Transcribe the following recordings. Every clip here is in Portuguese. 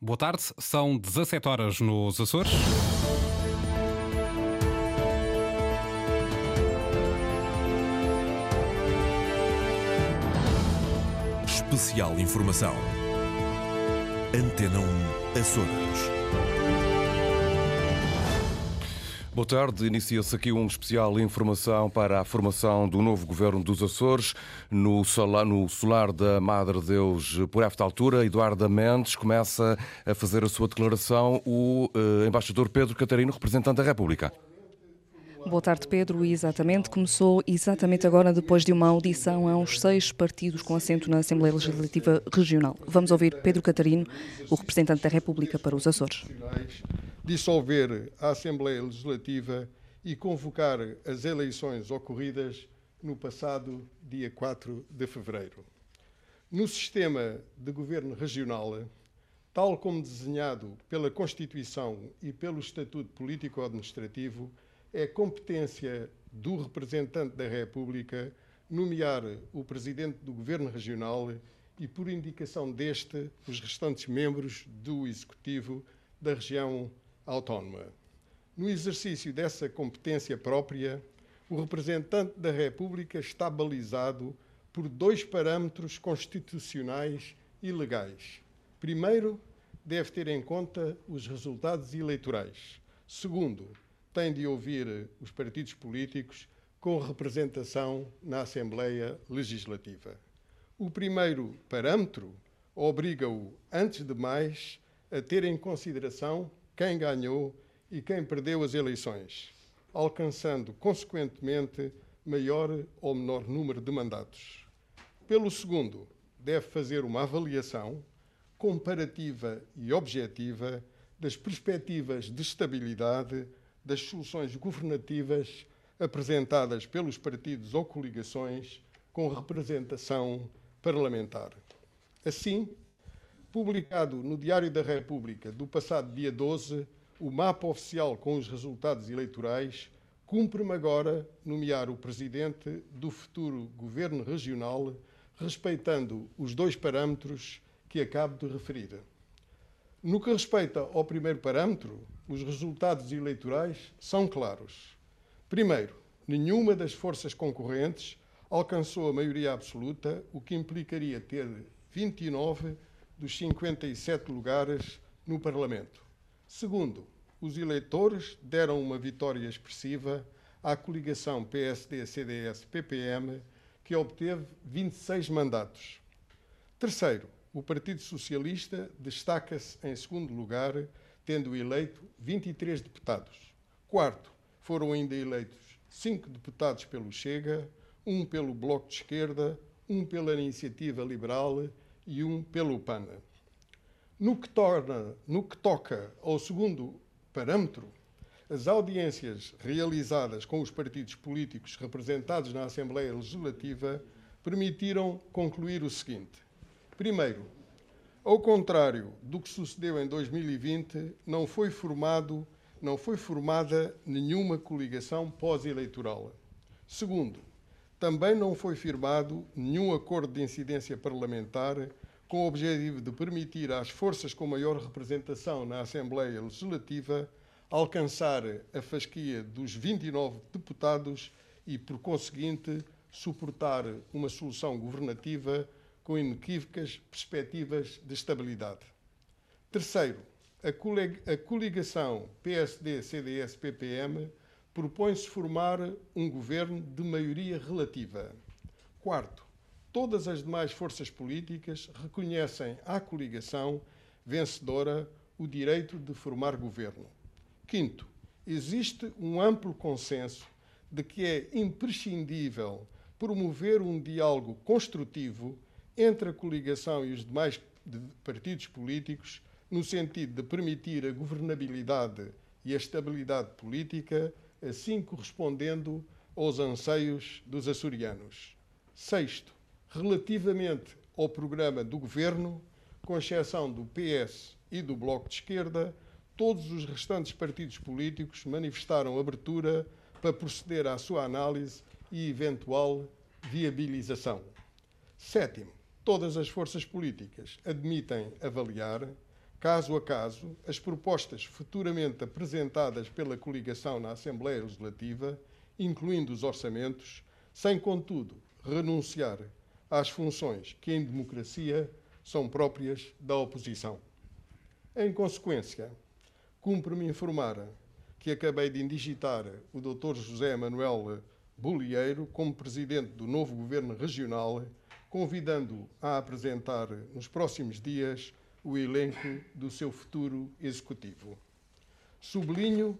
Boa tarde, são 17 horas nos Açores. Especial Informação. Antena 1 Açores. Boa tarde. Inicia-se aqui um especial informação para a formação do novo governo dos Açores. No solar, da Madre Deus, por esta altura, Eduardo Mendes começa a fazer a sua declaração o eh, embaixador Pedro Catarino, representante da República. Boa tarde, Pedro. Exatamente, começou exatamente agora, depois de uma audição a uns seis partidos com assento na Assembleia Legislativa Regional. Vamos ouvir Pedro Catarino, o representante da República para os Açores dissolver a Assembleia Legislativa e convocar as eleições ocorridas no passado dia 4 de fevereiro. No sistema de governo regional, tal como desenhado pela Constituição e pelo Estatuto Político-Administrativo, é competência do representante da República nomear o presidente do governo regional e, por indicação deste, os restantes membros do Executivo da região autónoma. No exercício dessa competência própria, o representante da República está balizado por dois parâmetros constitucionais e legais. Primeiro, deve ter em conta os resultados eleitorais. Segundo, tem de ouvir os partidos políticos com representação na Assembleia Legislativa. O primeiro parâmetro obriga-o, antes de mais, a ter em consideração quem ganhou e quem perdeu as eleições, alcançando, consequentemente, maior ou menor número de mandatos. Pelo segundo, deve fazer uma avaliação comparativa e objetiva das perspectivas de estabilidade das soluções governativas apresentadas pelos partidos ou coligações com representação parlamentar. Assim, publicado no Diário da República do passado dia 12, o mapa oficial com os resultados eleitorais, cumpre-me agora nomear o presidente do futuro governo regional, respeitando os dois parâmetros que acabo de referir. No que respeita ao primeiro parâmetro, os resultados eleitorais são claros. Primeiro, nenhuma das forças concorrentes alcançou a maioria absoluta, o que implicaria ter 29 dos 57 lugares no Parlamento. Segundo, os eleitores deram uma vitória expressiva à coligação PSD-CDS-PPM, que obteve 26 mandatos. Terceiro, o Partido Socialista destaca-se em segundo lugar, tendo eleito 23 deputados. Quarto, foram ainda eleitos cinco deputados pelo Chega, um pelo Bloco de Esquerda, um pela Iniciativa Liberal e um pelo PAN. No que, torna, no que toca ao segundo parâmetro, as audiências realizadas com os partidos políticos representados na Assembleia Legislativa permitiram concluir o seguinte: primeiro, ao contrário do que sucedeu em 2020, não foi formado, não foi formada nenhuma coligação pós-eleitoral. Segundo, também não foi firmado nenhum acordo de incidência parlamentar com o objetivo de permitir às forças com maior representação na Assembleia Legislativa alcançar a fasquia dos 29 deputados e, por conseguinte, suportar uma solução governativa com inequívocas perspectivas de estabilidade. Terceiro, a coligação PSD-CDS-PPM propõe-se formar um governo de maioria relativa. Quarto, todas as demais forças políticas reconhecem à coligação vencedora o direito de formar governo. Quinto, existe um amplo consenso de que é imprescindível promover um diálogo construtivo entre a coligação e os demais partidos políticos no sentido de permitir a governabilidade e a estabilidade política, assim correspondendo aos anseios dos açorianos. Sexto, relativamente ao programa do governo, com exceção do PS e do Bloco de Esquerda, todos os restantes partidos políticos manifestaram abertura para proceder à sua análise e eventual viabilização. Sétimo, todas as forças políticas admitem avaliar, caso a caso, as propostas futuramente apresentadas pela coligação na Assembleia Legislativa, incluindo os orçamentos, sem, contudo, renunciar às funções que, em democracia, são próprias da oposição. Em consequência, cumpre-me informar que acabei de indigitar o Dr. José Manuel Bolieiro como presidente do novo governo regional, convidando-o a apresentar nos próximos dias o elenco do seu futuro executivo. Sublinho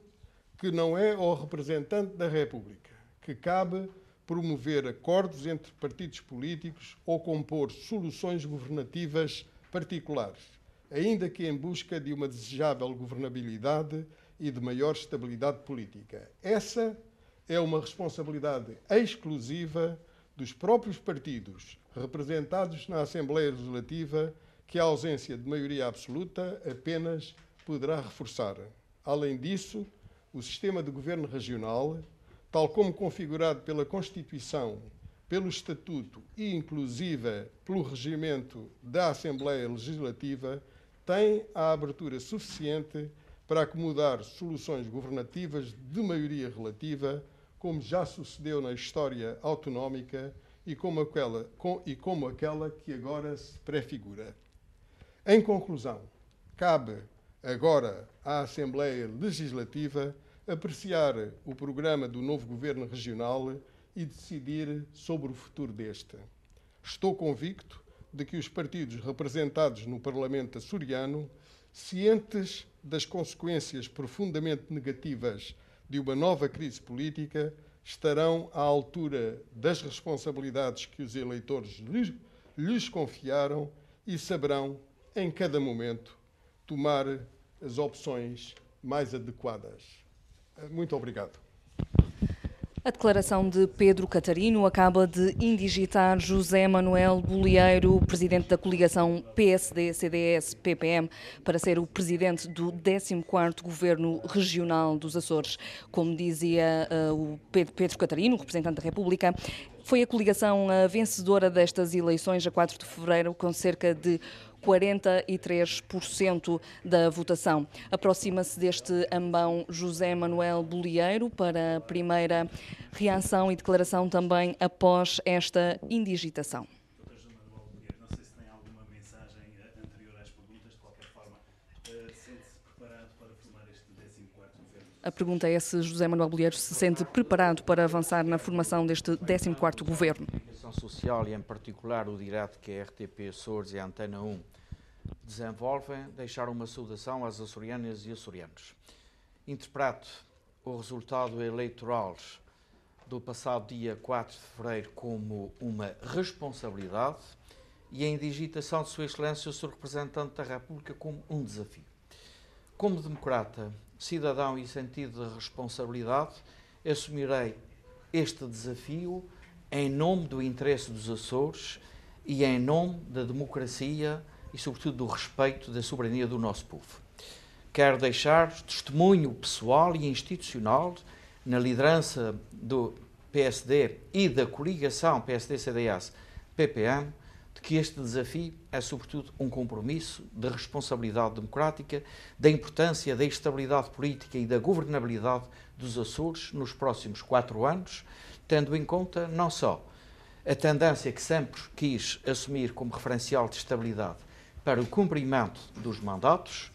que não é ao representante da República que cabe promover acordos entre partidos políticos ou compor soluções governativas particulares, ainda que em busca de uma desejável governabilidade e de maior estabilidade política. Essa é uma responsabilidade exclusiva dos próprios partidos representados na Assembleia Legislativa, que a ausência de maioria absoluta apenas poderá reforçar. Além disso, o sistema de governo regional tal como configurado pela Constituição, pelo Estatuto e, inclusive, pelo regimento da Assembleia Legislativa, tem a abertura suficiente para acomodar soluções governativas de maioria relativa, como já sucedeu na história autonómica e como aquela, com, e como aquela que agora se prefigura. Em conclusão, cabe agora à Assembleia Legislativa apreciar o programa do novo governo regional e decidir sobre o futuro deste. Estou convicto de que os partidos representados no Parlamento açoriano, cientes das consequências profundamente negativas de uma nova crise política, estarão à altura das responsabilidades que os eleitores lhes, lhes confiaram e saberão, em cada momento, tomar as opções mais adequadas. Muito obrigado. A declaração de Pedro Catarino acaba de indigitar José Manuel Bolieiro, presidente da coligação PSD-CDS-PPM, para ser o presidente do 14º Governo Regional dos Açores. Como dizia uh, o Pedro Catarino, representante da República, foi a coligação a vencedora destas eleições a 4 de fevereiro, com cerca de 43% da votação. Aproxima-se deste ambão José Manuel Bolieiro para a primeira reação e declaração também após esta indigitação. A pergunta é se José Manuel Bolheiro se sente preparado para avançar na formação deste 14º governo. A social e, em particular, o direto que a RTP Açores e a Antena 1 desenvolvem, deixar uma saudação às açorianas e açorianos. Interpreto o resultado eleitoral do passado dia 4 de fevereiro como uma responsabilidade e a indigitação de Sua Excelência, o Sr. Representante da República, como um desafio. Como democrata cidadão e sentido de responsabilidade, assumirei este desafio em nome do interesse dos Açores e em nome da democracia e, sobretudo, do respeito da soberania do nosso povo. Quero deixar testemunho pessoal e institucional na liderança do PSD e da coligação PSD-CDS-PPM que este desafio é, sobretudo, um compromisso de responsabilidade democrática, da importância da estabilidade política e da governabilidade dos Açores nos próximos quatro anos, tendo em conta não só a tendência que sempre quis assumir como referencial de estabilidade para o cumprimento dos mandatos,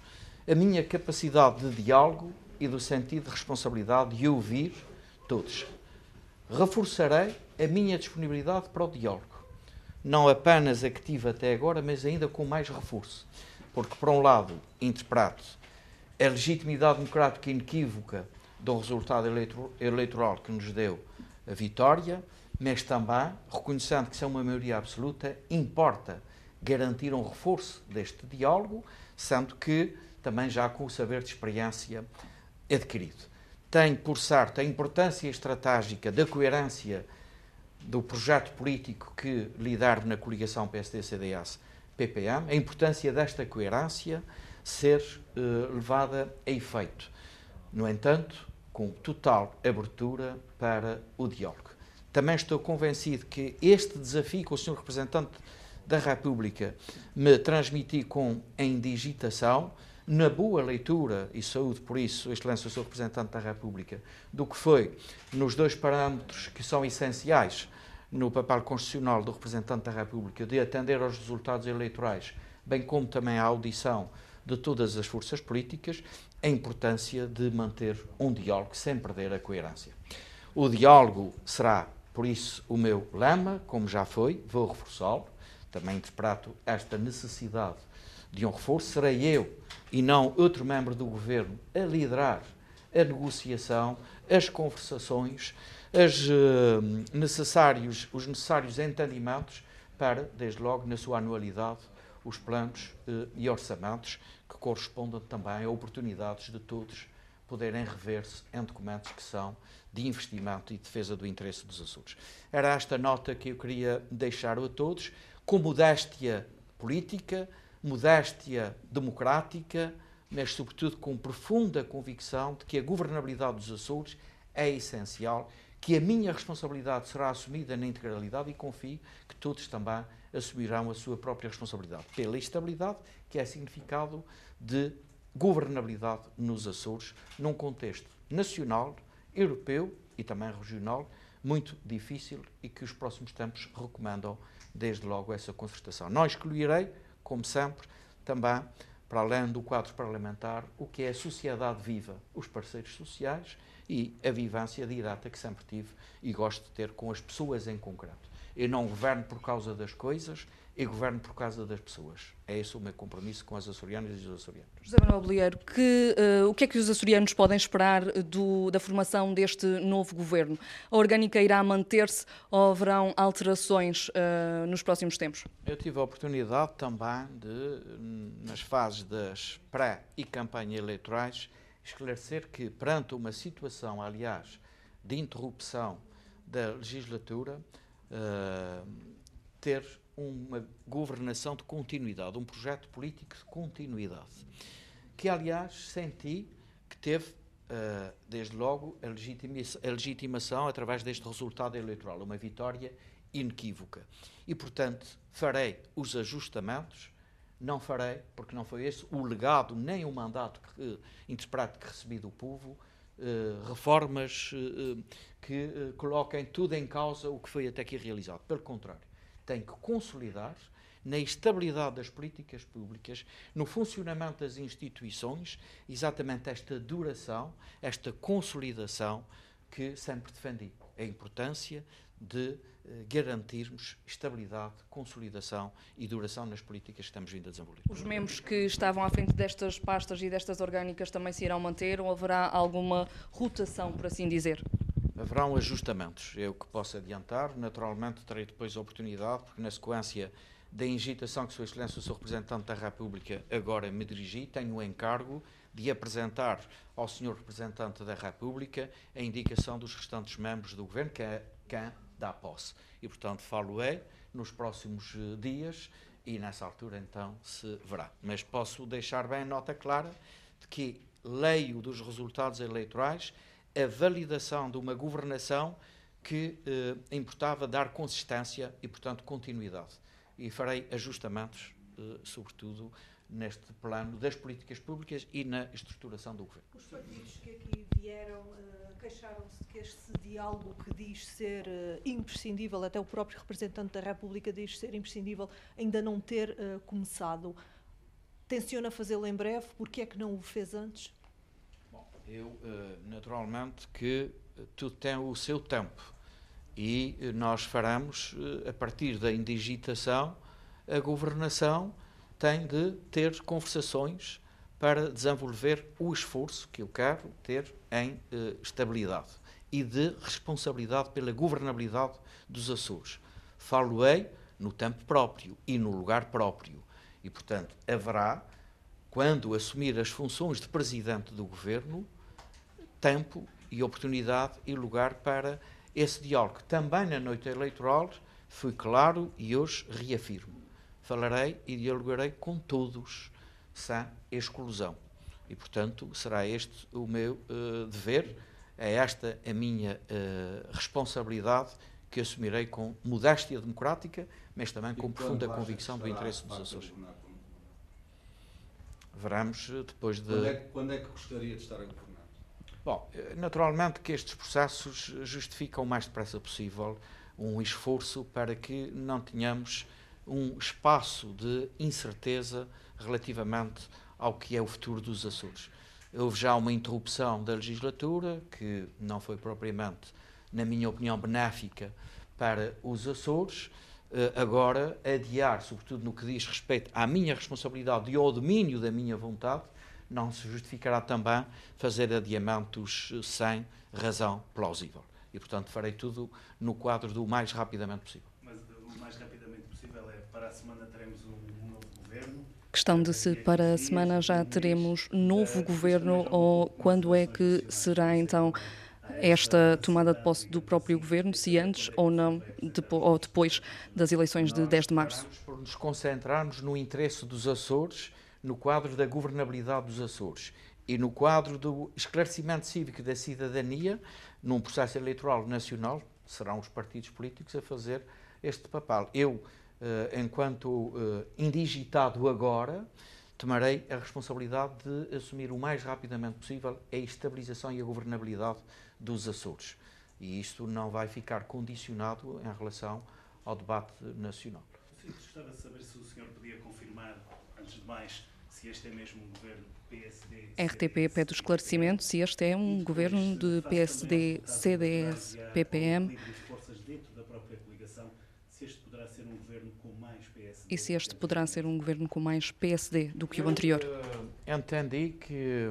a minha capacidade de diálogo e do sentido de responsabilidade de ouvir todos. Reforçarei a minha disponibilidade para o diálogo não apenas a que tive até agora, mas ainda com mais reforço. Porque, por um lado, interpreto a legitimidade democrática inequívoca do resultado eleitoral que nos deu a vitória, mas também, reconhecendo que é uma maioria absoluta, importa garantir um reforço deste diálogo, sendo que também já com o saber de experiência adquirido. Tem, por certo, a importância estratégica da coerência do projeto político que lidar na coligação PSD-CDS-PPM, a importância desta coerência ser uh, levada a efeito. No entanto, com total abertura para o diálogo. Também estou convencido que este desafio que o Sr. Representante da República me transmitir com a indigitação, na boa leitura, e saúde por isso, Excelência, Sr. Representante da República, do que foi nos dois parâmetros que são essenciais no papel constitucional do representante da República de atender aos resultados eleitorais, bem como também à audição de todas as forças políticas, a importância de manter um diálogo sem perder a coerência. O diálogo será, por isso, o meu lema, como já foi, vou reforçá-lo, também interpreto esta necessidade de um reforço. Serei eu e não outro membro do governo a liderar a negociação, as conversações, as, uh, necessários, os necessários entendimentos para, desde logo, na sua anualidade, os planos uh, e orçamentos que correspondam também a oportunidades de todos poderem rever-se em documentos que são de investimento e defesa do interesse dos Açores. Era esta nota que eu queria deixar a todos, com modéstia política, modéstia democrática, mas, sobretudo, com profunda convicção de que a governabilidade dos Açores é essencial que a minha responsabilidade será assumida na integralidade e confio que todos também assumirão a sua própria responsabilidade pela estabilidade, que é significado de governabilidade nos Açores, num contexto nacional, europeu e também regional muito difícil e que os próximos tempos recomendam desde logo essa concertação. Não excluirei, como sempre, também para além do quadro parlamentar, o que é a sociedade viva, os parceiros sociais e a vivência direta que sempre tive e gosto de ter com as pessoas em concreto. Eu não governo por causa das coisas, eu governo por causa das pessoas. É esse o meu compromisso com as açorianas e os açorianos. José Manuel Bolieiro, que, uh, o que é que os açorianos podem esperar do, da formação deste novo governo? A orgânica irá manter-se ou haverão alterações uh, nos próximos tempos? Eu tive a oportunidade também de, nas fases das pré e campanha eleitorais, esclarecer que, perante uma situação, aliás, de interrupção da legislatura, uh, ter uma governação de continuidade, um projeto político de continuidade, que, aliás, senti que teve, uh, desde logo, a, a legitimação através deste resultado eleitoral, uma vitória inequívoca. E, portanto, farei os ajustamentos não farei, porque não foi esse o legado, nem o mandato que, interpretado que recebi do povo, uh, reformas uh, que uh, coloquem tudo em causa o que foi até aqui realizado. Pelo contrário, tem que consolidar na estabilidade das políticas públicas, no funcionamento das instituições, exatamente esta duração, esta consolidação que sempre defendi. A importância de eh, garantirmos estabilidade, consolidação e duração nas políticas que estamos vindo a desenvolver. Os membros que estavam à frente destas pastas e destas orgânicas também se irão manter ou haverá alguma rotação, por assim dizer? Haverão ajustamentos, é o que posso adiantar. Naturalmente, terei depois a oportunidade, porque na sequência da ingitação que Sua Excelência, o Sr. Representante da República, agora me dirigi, tenho o encargo de apresentar ao Sr. Representante da República a indicação dos restantes membros do Governo, que é quem dá posse. E, portanto, falo-é nos próximos eh, dias e nessa altura então se verá. Mas posso deixar bem nota clara de que leio dos resultados eleitorais a validação de uma governação que eh, importava dar consistência e, portanto, continuidade. E farei ajustamentos, eh, sobretudo, neste plano das políticas públicas e na estruturação do governo. Os partidos que aqui vieram uh, queixaram-se de que este diálogo que diz ser uh, imprescindível, até o próprio representante da República diz ser imprescindível, ainda não ter uh, começado. Tenciona fazê-lo em breve? Porque é que não o fez antes? Eu, naturalmente, que tudo tem o seu tempo e nós faremos, a partir da indigitação, a governação tem de ter conversações para desenvolver o esforço que eu quero ter em eh, estabilidade e de responsabilidade pela governabilidade dos Açores. Falo-ei no tempo próprio e no lugar próprio. E, portanto, haverá, quando assumir as funções de presidente do governo, tempo e oportunidade e lugar para esse diálogo. Também na noite eleitoral fui claro e hoje reafirmo falarei e dialogarei com todos, sem exclusão. E, portanto, será este o meu uh, dever, é esta a minha uh, responsabilidade que assumirei com modéstia democrática, mas também com profunda convicção do interesse dos Açores. Veremos eh, depois de. Quando é, quando é que gostaria de estar a governar? Bom, eh, naturalmente que estes processos justificam o mais depressa possível um esforço para que não tenhamos um espaço de incerteza relativamente ao que é o futuro dos Açores. Houve já uma interrupção da legislatura, que não foi propriamente, na minha opinião, benéfica para os Açores. Eh, agora, adiar, sobretudo no que diz respeito à minha responsabilidade e ao domínio da minha vontade, não se justificará também fazer adiamentos sem razão plausível. E, portanto, farei tudo no quadro do mais rapidamente possível. Mas o mais rapidamente possível é para a semana teremos um, novo governo? Questão de se para a semana já teremos novo governo ou quando é que será então esta tomada de posse do próprio governo, se antes ou não, ou depois das eleições de 10 de março. Por nos concentrarmos no interesse dos Açores, no quadro da governabilidade dos Açores e no quadro do esclarecimento cívico da cidadania, num processo eleitoral nacional, serão os partidos políticos a fazer este papel. Eu, eh, enquanto eh, indigitado agora, tomarei a responsabilidade de assumir o mais rapidamente possível a estabilização e a governabilidade dos Açores. E isto não vai ficar condicionado em relação ao debate nacional. Gostava de saber se o senhor podia confirmar, antes de mais, se este é mesmo um governo PSD. RTP pede o esclarecimento se este é um governo de PSD, CDS, PPM. E se este poderá ser um governo com mais PSD do que o anterior? Eu, uh, entendi que,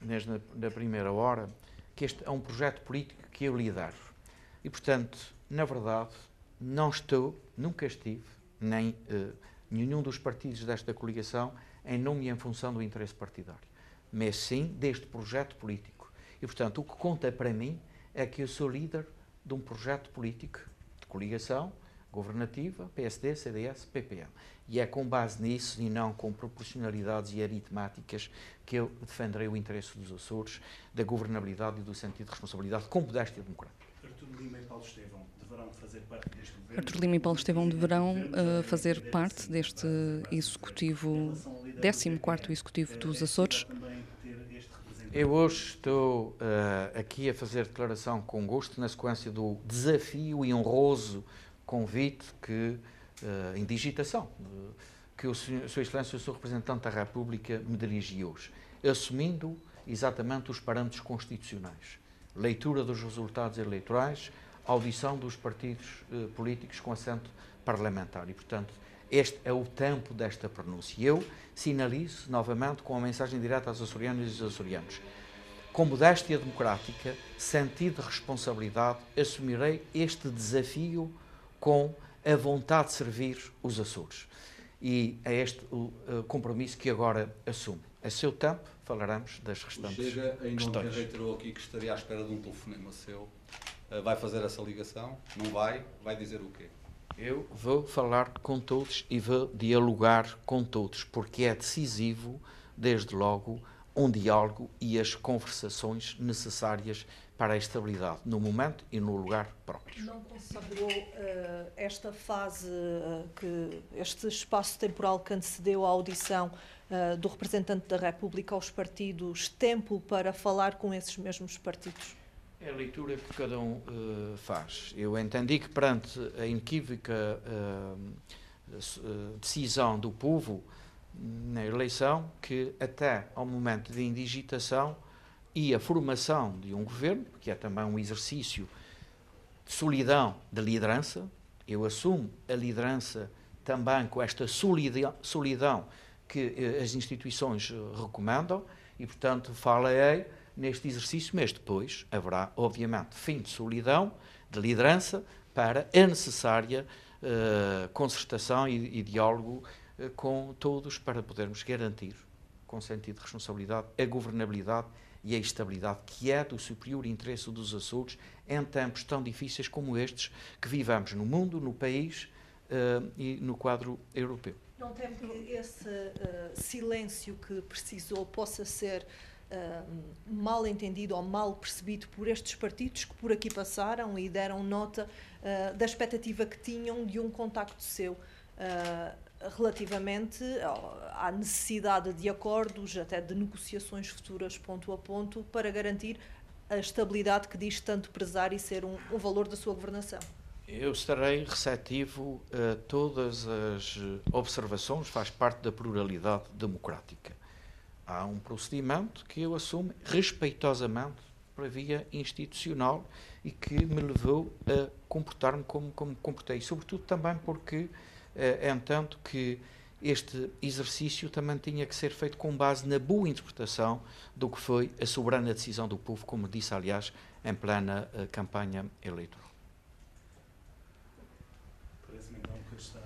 na, na primeira hora, que este é um projeto político que eu lidero. E, portanto, na verdade, não estou, nunca estive, nem uh, nenhum dos partidos desta coligação, em nome e em função do interesse partidário, mas sim deste projeto político. E, portanto, o que conta para mim é que eu sou líder de um projeto político de coligação governativa, PSD, CDS, PPM. E é com base nisso e não com proporcionalidades e aritmáticas que eu defenderei o interesse dos Açores, da governabilidade e do sentido de responsabilidade com modéstia democrática. Artur Lima e Paulo Estevão deverão fazer parte deste governo? Artur Lima e Paulo Estevão deverão uh, fazer parte deste executivo, 14º executivo dos Açores. Eu hoje estou uh, aqui a fazer declaração com gosto na sequência do desafio e honroso convite que, uh, em digitação, uh, que o Sr. Excelência, o Sr. Representante da República, me dirigiu hoje, assumindo exatamente os parâmetros constitucionais. Leitura dos resultados eleitorais, audição dos partidos uh, políticos com assento parlamentar. E, portanto, este é o tempo desta pronúncia. E eu sinalizo novamente com a mensagem direta às açorianas e aos açorianos. Com modéstia democrática, sentido de responsabilidade, assumirei este desafio com a vontade de servir os Açores. E é este o compromisso que agora assumo. A seu tempo falaremos das restantes o Chega ainda questões. reiterou aqui que estaria à espera de um telefonema seu. Eh, vai fazer essa ligação? Não vai? Vai dizer o quê? Eu vou falar com todos e vou dialogar com todos, porque é decisivo, desde logo, um diálogo e as conversações necessárias para a estabilidade no momento e no lugar próprio. Não considerou uh, esta fase, uh, que este espaço temporal que antecedeu a audição uh, do representante da República aos partidos tempo para falar com esses mesmos partidos? É a leitura que cada um faz. Eu entendi que perante a inequívoca decisão do povo na eleição, que até ao momento de indigitação e a formação de um governo, que é também um exercício de solidão de liderança. Eu assumo a liderança também com esta solidão que eh, as instituições eh, recomendam e, portanto, falarei neste exercício, mas depois haverá, obviamente, fim de solidão, de liderança, para a necessária uh, concertação e, e diálogo uh, com todos para podermos garantir, com sentido de responsabilidade, a governabilidade e a estabilidade que é do superior interesse dos Açores em tempos tão difíceis como estes que vivamos no mundo, no país uh, e no quadro europeu. Não temo que esse uh, silêncio que precisou possa ser mal entendido ou mal percebido por estes partidos que por aqui passaram e deram nota da expectativa que tinham de um contacto seu relativamente à necessidade de acordos, até de negociações futuras ponto a ponto, para garantir a estabilidade que diz tanto prezar e ser um, um valor da sua governação. Eu estarei receptivo a todas as observações, faz parte da pluralidade democrática. Há um procedimento que eu assumo respeitosamente para via institucional e que me levou a comportar-me como, como comportei, sobretudo também porque entanto que este exercício também tinha que ser feito com base na boa interpretação do que foi a soberana decisão do povo, como disse, aliás, em plena uh, campanha eleitoral. Parece-me então que está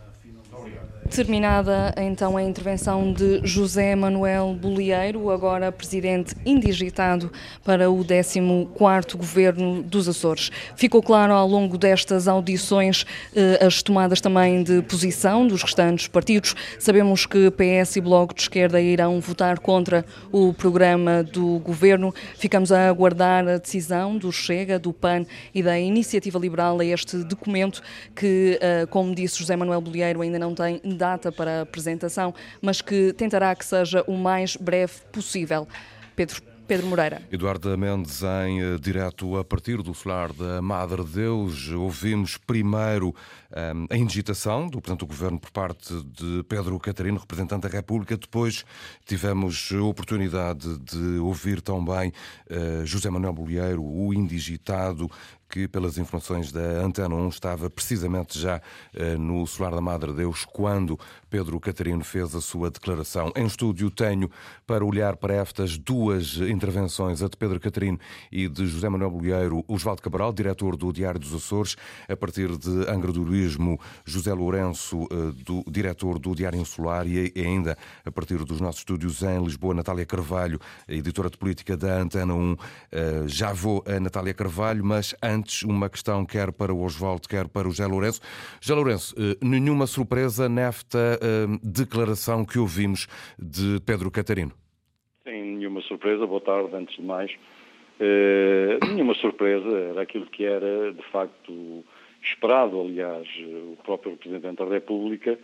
Terminada então a intervenção de José Manuel Bolieiro, agora presidente indigitado para o 14º Governo dos Açores. Ficou claro ao longo destas audições eh, as tomadas também de posição dos restantes partidos. Sabemos que PS e Bloco de Esquerda irão votar contra o programa do Governo. Ficamos a aguardar a decisão do Chega, do PAN e da Iniciativa Liberal a este documento que, eh, como disse José Manuel Bolieiro, ainda não tem data para a apresentação, mas que tentará que seja o mais breve possível. Pedro Pedro Moreira. Eduardo Mendes, em uh, direto a partir do solar da Madre Deus, ouvimos primeiro um, a indigitação do Presidente do Governo por parte de Pedro Catarino, representante da República. Depois tivemos a oportunidade de ouvir também uh, José Manuel Bolieiro, o indigitado, que, pelas informações da Antena 1, estava precisamente já uh, no Solar da Madre Deus quando Pedro Catarino fez a sua declaração. Em estúdio tenho para olhar para estas duas intervenções, a de Pedro Catarino e de José Manuel Bolieiro, Osvaldo Cabral, diretor do Diário dos Açores, a partir de Angra do Turismo, José Lourenço, eh, do, diretor do Diário Insular, e ainda a partir dos nossos estúdios em Lisboa, Natália Carvalho, editora de política da Antena 1. Eh, já vou a Natália Carvalho, mas antes uma questão quer para o Oswaldo, quer para o José Lourenço. José Lourenço, eh, nenhuma surpresa nesta declaração que ouvimos de Pedro Catarino? Sem nenhuma surpresa. Boa tarde, antes de mais. Uh, nenhuma surpresa, era aquilo que era de facto esperado, aliás, o próprio Representante da República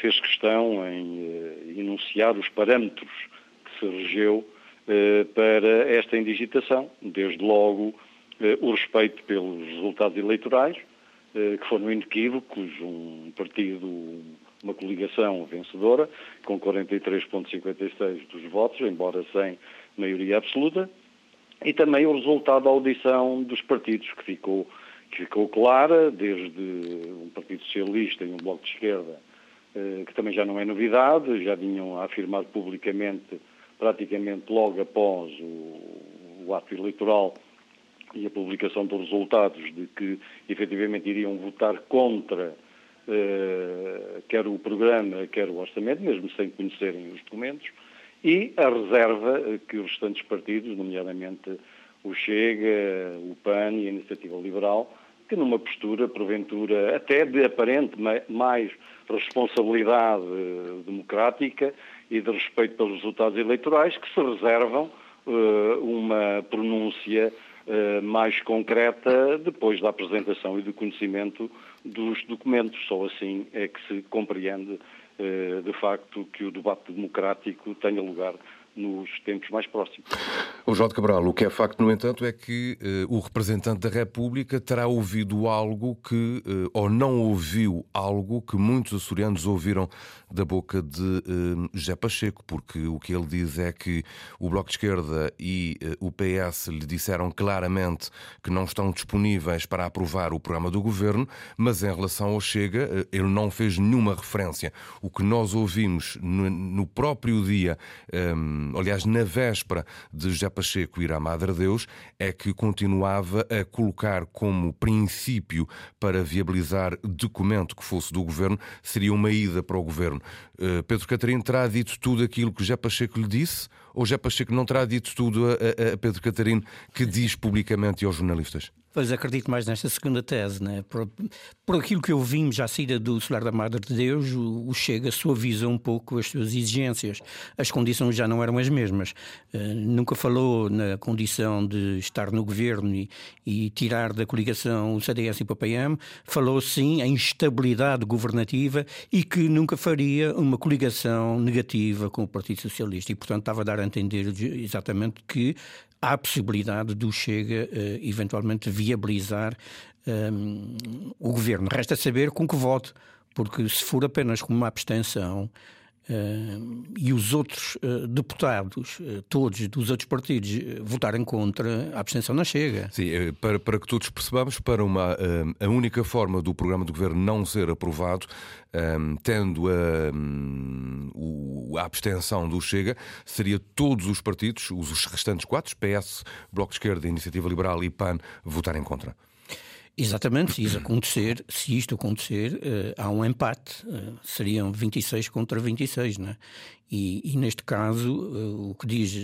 fez questão em uh, enunciar os parâmetros que se regeu uh, para esta indigitação, desde logo o respeito pelos resultados eleitorais, que foram inequívocos, um partido, uma coligação vencedora, com 43,56% dos votos, embora sem maioria absoluta, e também o resultado da audição dos partidos, que ficou que ficou clara, desde um Partido Socialista e um Bloco de Esquerda, eh, que também já não é novidade, já vinham a afirmar publicamente, praticamente logo após o, o ato eleitoral e a publicação dos resultados, de que efetivamente iriam votar contra quer o programa, quer o orçamento, mesmo sem conhecerem os documentos, e a reserva que os restantes partidos, nomeadamente o Chega, o PAN e a Iniciativa Liberal, que numa postura, porventura, até de aparente mais responsabilidade eh, democrática e de respeito pelos resultados eleitorais, que se reservam uh, uma pronúncia uh, mais concreta depois da apresentação e do conhecimento dos documentos. Só assim é que se compreende, uh, de facto, que o debate democrático tenha lugar nos tempos mais próximos. O João de Cabral, o que é facto, no entanto, é que uh, o representante da República terá ouvido algo que, uh, ou não ouviu algo que muitos açorianos ouviram da boca de uh, José Pacheco, porque o que ele diz é que o Bloco de Esquerda e o PS lhe disseram claramente que não estão disponíveis para aprovar o programa do governo, mas em relação ao Chega, ele não fez nenhuma referência. O que nós ouvimos no, no próprio dia. Um, aliás, na véspera de José Pacheco ir à Madre Deus, é que continuava a colocar como princípio para viabilizar documento que fosse do governo, seria uma ida para o governo. Uh, Pedro Catarino terá dito tudo aquilo que José Pacheco lhe disse? Ou José Pacheco não terá dito tudo a, a, a Pedro Catarino que diz publicamente aos jornalistas? Pois acredito mais nesta segunda tese, né? por, por aquilo que ouvimos já saída do Solar da Madre de Deus, o, o Chega suaviza um pouco as suas exigências. As condições já não eram as mesmas. Uh, nunca falou na condição de estar no governo e, e tirar da coligação o CDS e o PPM, falou sim em estabilidade governativa e que nunca faria uma coligação negativa com o Partido Socialista. E, portanto, estava a dar a entender exatamente que há a possibilidade do Chega uh, eventualmente viabilizar um, o governo. Resta saber com que voto, porque se for apenas com uma abstenção. Uh, e os outros uh, deputados, uh, todos dos outros partidos, votarem contra, a abstenção não chega. Sim, para, para que todos percebamos, para uma, a única forma do programa de governo não ser aprovado, tendo a, a abstenção do Chega, seria todos os partidos, os restantes quatro, PS, Bloco de Esquerda, Iniciativa Liberal e PAN, votarem contra. Exatamente, se isso acontecer, se isto acontecer, uh, há um empate, uh, seriam 26 contra 26, né? E, e neste caso, uh, o que diz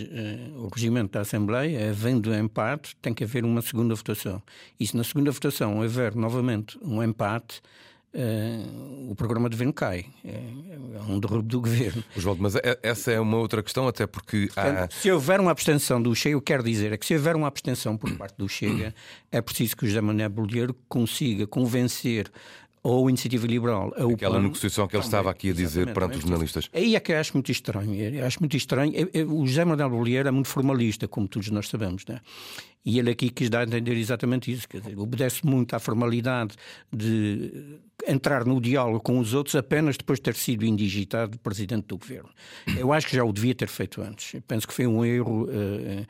o regimento da Assembleia é, havendo empate, tem que haver uma segunda votação. E se na segunda votação houver novamente um empate, Uh, o programa de governo cai. É, é um derrubo do governo. Oswaldo, mas é, essa é uma outra questão, até porque. Portanto, Se houver uma abstenção do Chega, eu quero dizer é que se houver uma abstenção por parte do Chega, é preciso que o José Manuel Bolheiro consiga convencer ou a Iniciativa Liberal. A Aquela negociação que ele estava aqui a dizer perante os jornalistas. Aí é que eu acho muito estranho. Eu acho muito estranho. O José Manuel Bolheiro é muito formalista, como todos nós sabemos. Né? E ele aqui quis dar a entender exatamente isso. Quer dizer, obedece muito à formalidade de entrar no diálogo com os outros apenas depois de ter sido indigitado presidente do governo. Eu acho que já o devia ter feito antes. Eu penso que foi um erro, uh,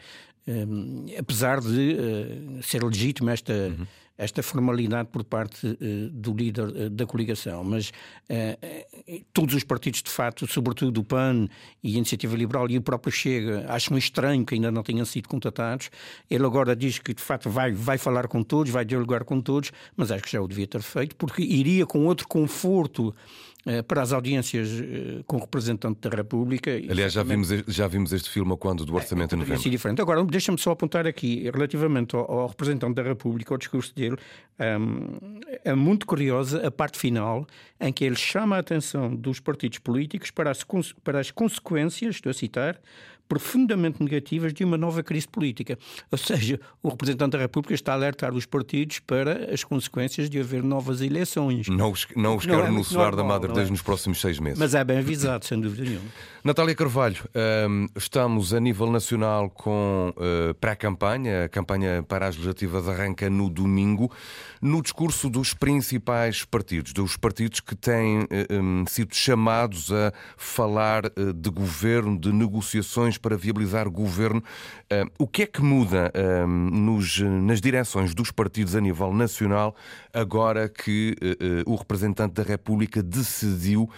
uh, apesar de uh, ser legítimo esta. Uhum esta formalidade por parte uh, do líder uh, da coligação, mas uh, todos os partidos, de facto, sobretudo o PAN e a Iniciativa Liberal e o próprio Chega, acham estranho que ainda não tenham sido contatados. Ele agora diz que, de facto, vai, vai falar com todos, vai dialogar com todos, mas acho que já o devia ter feito, porque iria com outro conforto eh, para as audiências eh, com o representante da República. Aliás, já vimos, já vimos este filme quando do Orçamento é, em novembro. diferente. Agora, deixa-me só apontar aqui, relativamente ao, ao, representante da República, ao discurso dele, um, é muito curiosa a parte final em que ele chama a atenção dos partidos políticos para as, para as consequências, estou a citar, profundamente negativas de uma nova crise política. Ou seja, o representante da República está a alertar os partidos para as consequências de haver novas eleições. Não os, não os quero é no solar da Madre Deus é? nos próximos seis meses. Mas é bem avisado, sem dúvida nenhuma. Natália Carvalho, um, estamos a nível nacional com uh, pré-campanha. A campanha para as legislativas arranca no domingo. No discurso dos principais partidos, dos partidos que têm uh, um, sido chamados a falar uh, de governo, de negociações para viabilizar governo. O que é que muda nos, nas direções dos partidos a nível nacional agora que uh, o representante da República decidiu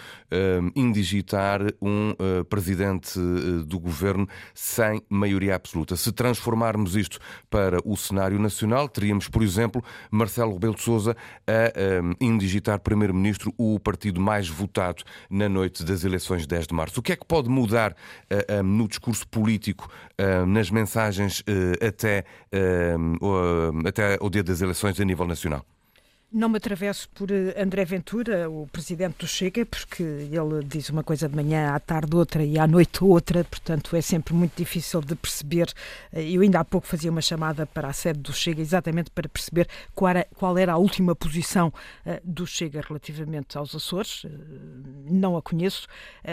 indigitar um presidente do governo sem maioria absoluta? Se transformarmos isto para o cenário nacional, teríamos, por exemplo, Marcelo Rebelo de Sousa a indigitar primeiro-ministro o partido mais votado na noite das eleições de 10 de março. O que é que pode mudar no discurso político, uh, nas mensagens uh, até, uh, até o dia das eleições a nível nacional? Não me atravesso por eh, André Ventura, o presidente do Chega, porque ele diz uma coisa de manhã, à tarde outra e à noite outra, portanto é sempre muito difícil de perceber. Eh, eu ainda há pouco fazia uma chamada para a sede do Chega, exatamente para perceber qual era, qual era a última posição eh, do Chega relativamente aos Açores. Não a conheço,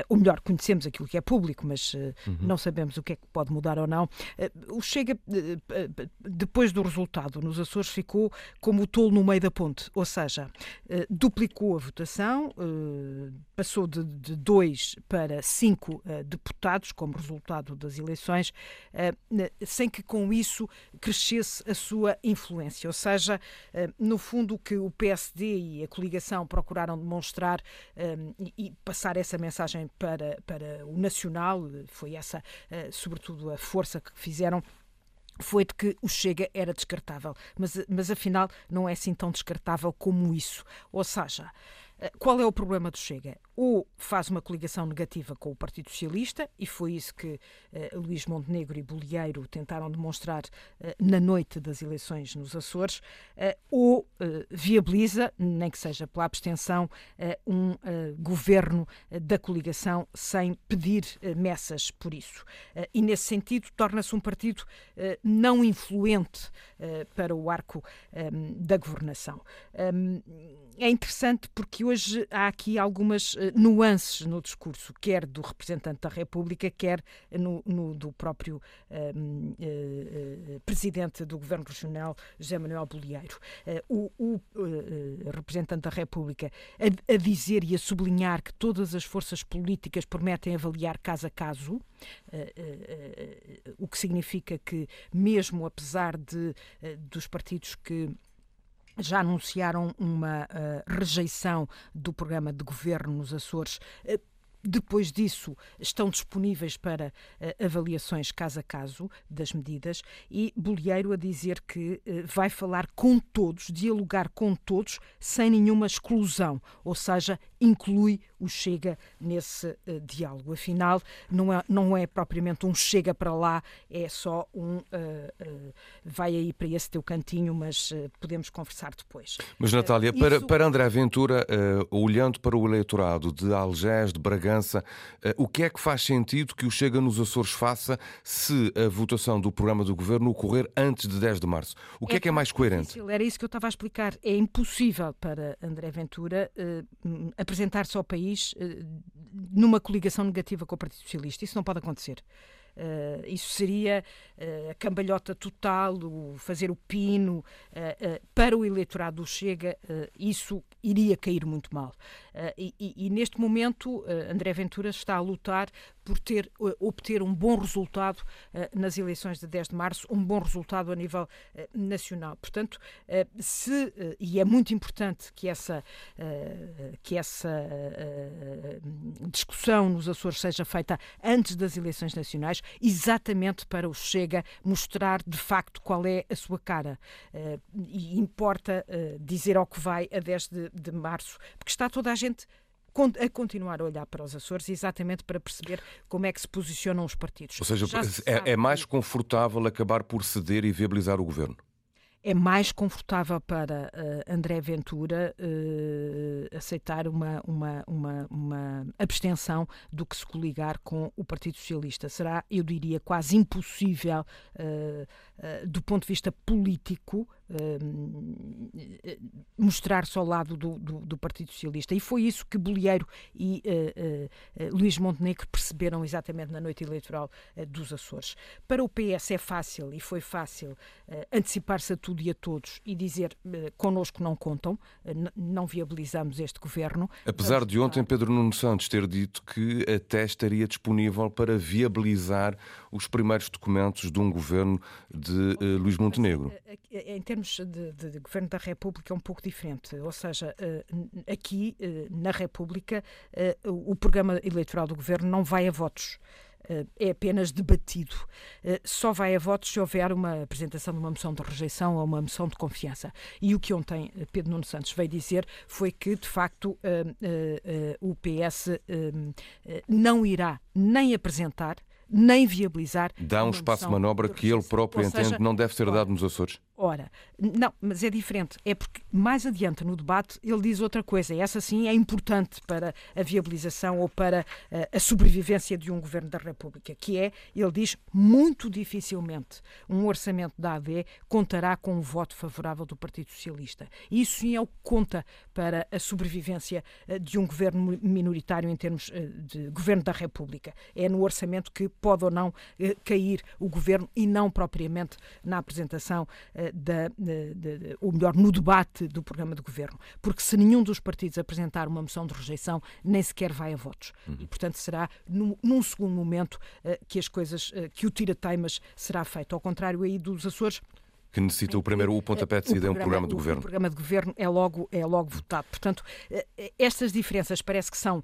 ou melhor, conhecemos aquilo que é público, mas uhum. não sabemos o que é que pode mudar ou não. O Chega, depois do resultado nos Açores, ficou como o tolo no meio da ponte ou seja, eh, duplicou a votação, eh, passou de, de dois para cinco eh, deputados como resultado das eleições, sem que com isso crescesse a sua influência. Ou seja, no fundo, o que o PSD e a coligação procuraram demonstrar e passar essa mensagem para, para o nacional, foi essa, sobretudo, a força que fizeram foi de que o Chega era descartável. Mas, mas afinal não é assim tão descartável como isso. Ou seja, eh, qual é o problema do Chega? Ou faz uma coligação negativa com o Partido Socialista, e foi isso que uh, Luís Montenegro e Bolieiro tentaram demonstrar uh, na noite das eleições nos Açores, uh, ou viabiliza, nem que seja pela abstenção, um governo da coligação sem pedir messas por isso. e nesse sentido, torna-se um partido não influente para o arco um, da governação. Um, é interessante porque hoje há aqui algumas nuances no discurso, quer do representante da República, quer no, no do próprio uh, uh, presidente do Governo Regional, José Manuel Bolieiro. o, o representante da República a, a, dizer e a sublinhar que todas as forças políticas prometem avaliar caso a caso, o que significa que, mesmo apesar de, dos partidos que já anunciaram uma uh, rejeição do programa de governo nos Açores. Depois disso, estão disponíveis para uh, avaliações caso a caso das medidas e Bolieiro a dizer que uh, vai falar com todos, dialogar com todos, sem nenhuma exclusão, ou seja, inclui o Chega nesse uh, diálogo. Afinal, não é, não é propriamente um Chega para lá, é só um vai aí para esse teu cantinho, mas podemos conversar depois. Mas, Natália, isso... para, para André Ventura, olhando para o eleitorado de Algés, de Bragança, Bragança. Eh, o que é que faz sentido que o Chega nos Açores faça se a votação do programa do governo ocorrer antes de 10 de março? O que é, é que é mais coerente? Difícil. Era isso que eu estava a explicar. É impossível para André Ventura uh, apresentar-se ao país uh, numa coligação negativa com o Partido Socialista. Isso não pode acontecer. Uh, isso seria uh, a cambalhota total, o fazer o pino uh, para o eleitorado do Chega, isso iria cair muito mal. E, e, neste momento, André Ventura está a lutar por ter, obter um bom resultado nas eleições de 10 de março, um bom resultado a nível nacional. Portanto, se, e é muito importante que essa, que essa discussão nos Açores seja feita antes das eleições nacionais, exatamente para o Chega mostrar de facto qual é a sua cara. E importa dizer ao que vai a 10 de, de março, porque está toda a gente a continuar a olhar para os Açores exatamente para perceber como é que se posicionam os partidos. Ou seja, é, é mais confortável acabar por ceder e viabilizar o governo? é mais confortável para uh, André Ventura uh, aceitar uma, uma, uma, uma, abstenção do que se coligar com o Partido Socialista. Será, eu diria, quase impossível, uh, do ponto de vista político, mostrar-se ao lado do, do, do, Partido Socialista. E foi isso que Bolieiro e uh, Luís Montenegro perceberam exatamente na noite eleitoral dos Açores. Para o PS é fácil, e foi fácil, antecipar-se a tudo e a todos e dizer connosco não contam, não viabilizamos este governo. Apesar de ontem Pedro Nuno Santos ter dito que até estaria disponível para viabilizar os primeiros documentos de um governo de Luís Montenegro. Em termos de, de, governo da República é um pouco diferente. Ou seja, eh, aqui eh, na República eh, o programa eleitoral do governo não vai a votos é apenas debatido. Só vai a votos se houver uma apresentação de uma moção de rejeição ou uma moção de confiança. E o que ontem Pedro Nuno Santos veio dizer foi que, de facto, o PS não irá nem apresentar nem viabilizar. Dá um espaço de manobra que ele próprio entende não deve ser dado nos Açores. Ora, não, mas é diferente. É porque mais adiante no debate ele diz outra coisa. E essa sim é importante para a viabilização ou para uh, a sobrevivência de um governo da República, que é, ele diz, muito dificilmente um orçamento da AD contará com um voto favorável do Partido Socialista. Isso sim é o que conta para a sobrevivência uh, de um governo minoritário em termos uh, de governo da República. É no orçamento que pode ou não cair o governo e não propriamente na apresentação da, de, de, ou melhor, no debate do programa de governo. Porque se nenhum dos partidos apresentar uma moção de rejeição, nem sequer vai a votos. Uhum. E, portanto, será num, num segundo momento uh, que as coisas, uh, que o tira-teimas será feito. Ao contrário aí dos Açores, que necessita o primeiro o pontapé de saída é um programa de governo. O programa de governo é logo, é logo votado. Portanto, estas diferenças parece que são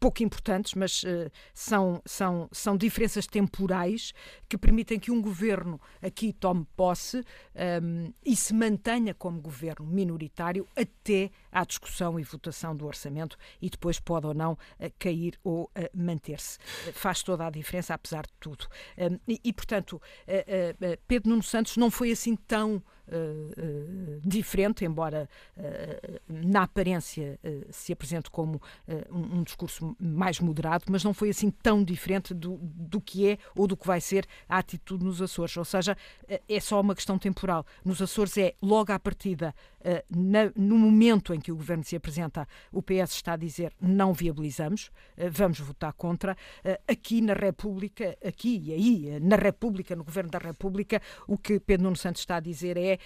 pouco importantes, mas uh, são, são, são diferenças temporais que permitem que um governo aqui tome posse um, ehm, e se mantenha como governo minoritário até à discussão e votação do orçamento e depois pode ou não uh, cair ou uh, manter-se. faz toda a diferença, apesar de tudo. Um, ehm, e, e, portanto, Pedro Nuno Santos não foi assim tão uh, diferente, embora uh, na aparência se apresente como um, um, discurso mais moderado, mas não foi assim tão diferente do, do que é ou do que vai ser a atitude nos Açores. Ou seja, é só uma questão temporal. Nos Açores é logo à partida, na, no momento em que o governo se apresenta, o PS está a dizer não viabilizamos, vamos votar contra. Aqui na República, aqui e aí, na República, no governo da República, o que Pedro Nuno Santos está a dizer é eh,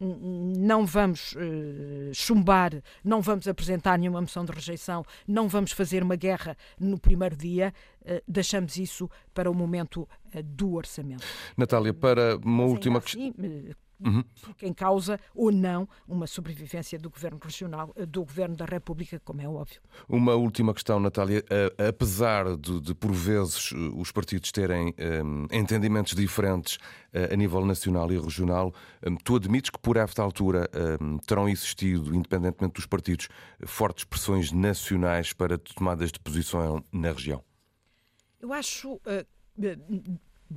não vamos eh, chumbar, não vamos apresentar nenhuma moção de rejeição, não vamos fazer uma guerra no primeiro dia, eh, deixamos isso para o momento do orçamento. Natália, para uma última questão. Assim, uhum. em causa ou não uma sobrevivência do governo regional, eh, do governo da República, como é óbvio. Uma última questão, Natália. Apesar de, de por vezes, os partidos terem um, entendimentos diferentes a nível nacional e regional, um, tu admites que por esta altura um, terão existido, independentemente dos partidos, fortes pressões nacionais para tomadas de posição na região? Eu acho. Uh,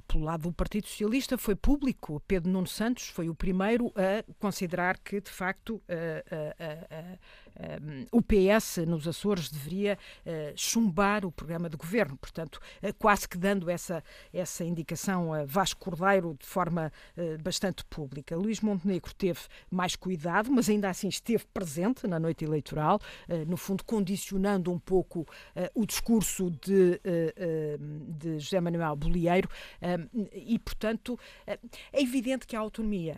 pelo lado do Partido Socialista, foi público. Pedro Nuno Santos foi o primeiro a considerar que, de facto, o PS nos Açores deveria uh, chumbar o programa de governo, portanto, uh, quase que dando essa, essa indicação a Vasco Cordeiro de forma uh, bastante pública. Luís Montenegro teve mais cuidado, mas ainda assim esteve presente na noite eleitoral, no fundo condicionando um pouco o discurso de, de José Manuel Bolieiro e, portanto, é evidente que a autonomia,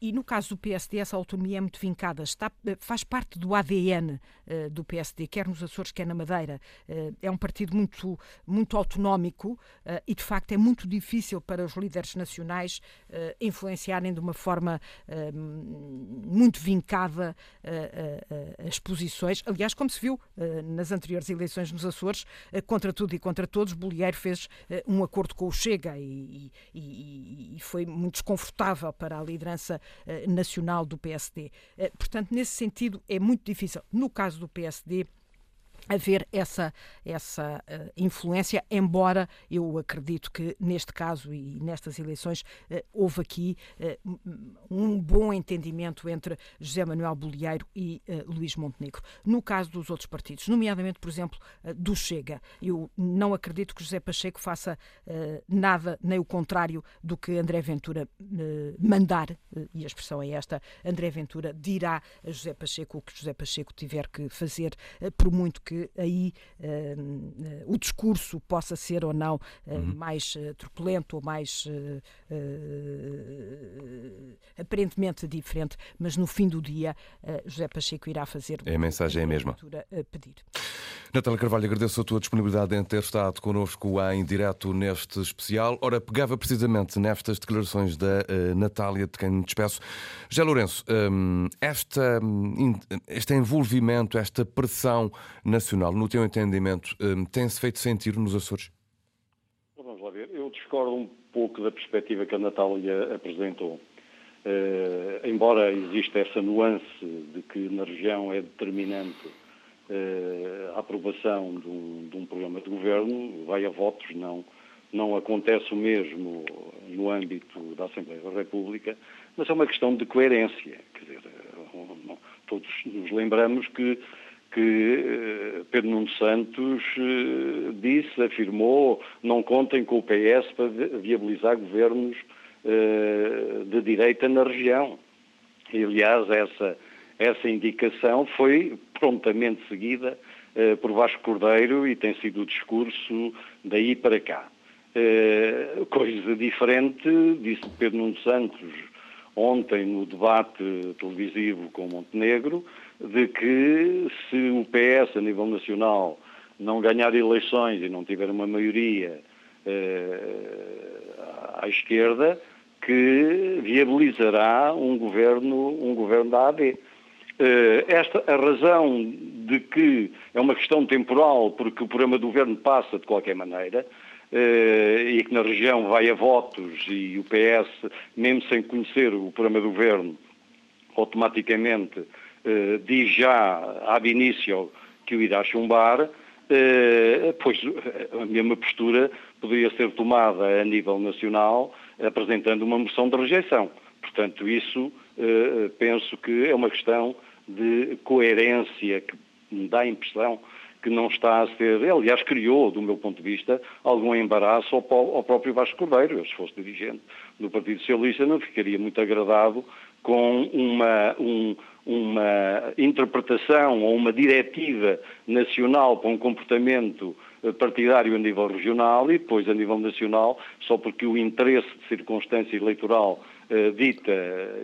e no caso do PSD essa autonomia é muito vincada, está, faz parte do ADN uh, eh, do PSD, quer nos Açores, quer na Madeira. Uh, é um partido muito, muito autonómico uh, e, de facto, é muito difícil para os líderes nacionais influenciarem de uma forma muito vincada as posições. Aliás, como se viu nas anteriores eleições nos Açores, contra tudo e contra todos, Bolieiro fez um acordo com o Chega e, e, e, foi muito desconfortável para a liderança nacional do PSD. portanto, nesse sentido, é muito difícil. No caso do PSD, haver essa, essa uh, influência, embora eu acredito que neste caso e nestas eleições uh, houve aqui uh, um bom entendimento entre José Manuel Bolieiro e Luís Montenegro. No caso dos outros partidos, nomeadamente, por exemplo, do Chega, eu não acredito que José Pacheco faça nada, nem o contrário do que André Ventura mandar, e a expressão é esta, André Ventura dirá a José Pacheco o que José Pacheco tiver que fazer, por muito que que aí uh, o discurso possa ser ou não uh, uhum. mais uh, truculento ou mais aparentemente diferente, mas no fim do dia José Pacheco irá fazer é a mensagem é a mesma. pedir. Natália Carvalho, agradeço a tua disponibilidade em ter estado connosco em direto neste especial. Ora, pegava precisamente nestas declarações da uh, Natália, de quem me despeço. Já Lourenço, um, esta, um, este envolvimento, esta pressão nacional, no teu entendimento, um, tem-se feito sentir nos Açores? Vamos lá ver. Eu discordo um pouco da perspectiva que a Natália apresentou. Uh, embora exista essa nuance de que na região é determinante uh, a aprovação de um, de um, programa de governo, vai a votos, não, não acontece o mesmo no âmbito da Assembleia da República, mas é uma questão de coerência. Quer dizer, eh, todos nos lembramos que, que eh, Pedro Nuno Santos disse, afirmou, não contem com o PS para viabilizar governos de direita na região. E, aliás, essa, essa indicação foi prontamente seguida por Vasco Cordeiro e tem sido o discurso daí para cá. Coisa diferente, disse Pedro Nuno Santos ontem no debate televisivo com Montenegro, de que se o PS a nível nacional não ganhar eleições e não tiver uma maioria uh, à esquerda, que viabilizará um governo, um governo da AD. Eh, esta, a razão de que é uma questão temporal, porque o programa do governo passa de qualquer maneira, eh, e que na região vai a votos e o PS, mesmo sem conhecer o programa do governo, automaticamente eh, diz já, ab início, que o irá chumbar, pois a mesma postura poderia ser tomada a nível nacional, apresentando uma moção de rejeição. Portanto, isso penso que é uma questão de coerência que me dá a impressão que não está a ser, aliás, criou, do meu ponto de vista, algum embaraço ao, ao próprio Vasco Cordeiro. Eu, se fosse dirigente do Partido Socialista, não ficaria muito agradado com uma, um, uma interpretação ou uma diretiva nacional para um comportamento eh, partidário a nível regional e depois a nível nacional, só porque o interesse de circunstância eleitoral eh, dita,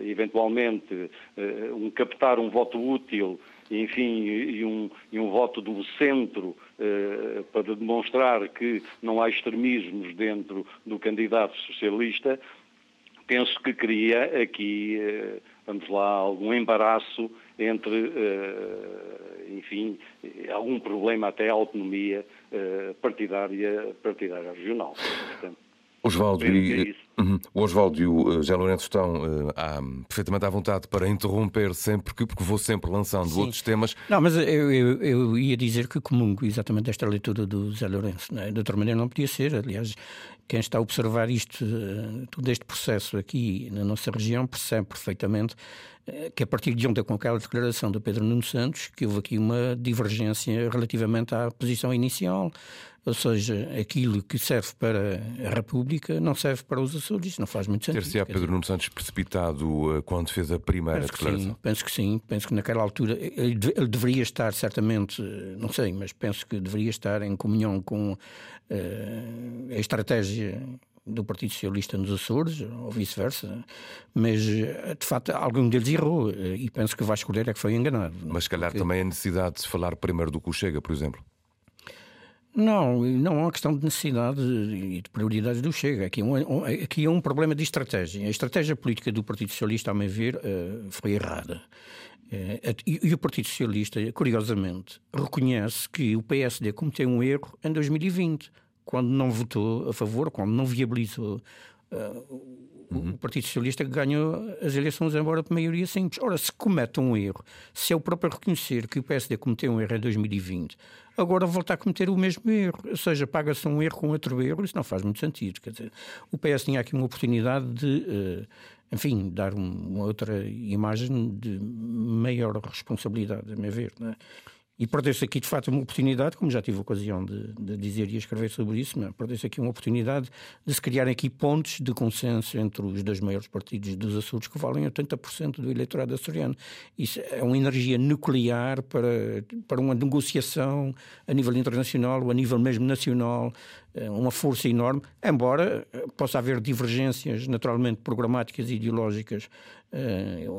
eventualmente, eh, um captar um voto útil, enfim, e um, e um voto do centro eh, para demonstrar que não há extremismos dentro do candidato socialista, penso que cria aqui, vamos lá, algum embaraço entre, enfim, algum problema até à autonomia partidária, partidária regional. Portanto, Osvaldo e, é uhum. o Osvaldo e o José Lourenço estão uh, à, perfeitamente à vontade para interromper sempre, porque vou sempre lançando Sim. outros temas. Não, mas eu, eu, eu, ia dizer que comungo exatamente esta leitura do José Lourenço. Né? De outra maneira não podia ser. Aliás, quem está a observar isto, uh, todo este processo aqui na nossa região, percebe perfeitamente uh, que a partir de ontem, com aquela declaração do Pedro Nuno Santos, que houve aqui uma divergência relativamente à posição inicial. Ou seja, aquilo que serve para a República não serve para os Açores. Não faz muito sentido. Ter-se-á Pedro Nuno Santos precipitado uh, quando fez a primeira penso declaração? sim, penso que sim. Penso que naquela altura ele, ele, deveria estar, certamente, eh, não sei, mas penso que deveria estar em comunhão com uh, a estratégia do Partido Socialista nos Açores, ou vice-versa, mas de facto algum deles errou e penso que vai escolher é que foi enganado. Mas se calhar porque... também a necessidade de se falar primeiro do que o Chega, por exemplo. Não, não é uma questão de necessidade e de prioridades do Chega. Aqui é, um, aqui é um problema de estratégia. A estratégia política do Partido Socialista, a meu ver, eh, foi errada. Eh, e o Partido Socialista, curiosamente, reconhece que o PSD cometeu um erro em 2020, quando não votou a favor, quando não viabilizou eh, Uhum. O Partido Socialista ganhou as eleições, embora por maioria simples. Ora, se comete um erro, se é o próprio reconhecer que o PSD cometeu um erro em 2020, agora volta a cometer o mesmo erro. Ou seja, paga-se um erro com outro erro, isso não faz muito sentido. Quer dizer, o PS tinha aqui uma oportunidade de, uh, enfim, dar uma outra imagem de maior responsabilidade, a meu ver. Não é? E perdeu-se aqui, de facto, uma oportunidade, como já tive a ocasião de, de dizer e escrever sobre isso, perdeu-se aqui uma oportunidade de se criarem aqui pontos de consenso entre os dois maiores partidos dos Açores, que valem 80% do eleitorado açoriano. Isso é uma energia nuclear para, para uma negociação a nível internacional ou a nível mesmo nacional, eh, uma força enorme, embora eh, possa haver divergências naturalmente programáticas e ideológicas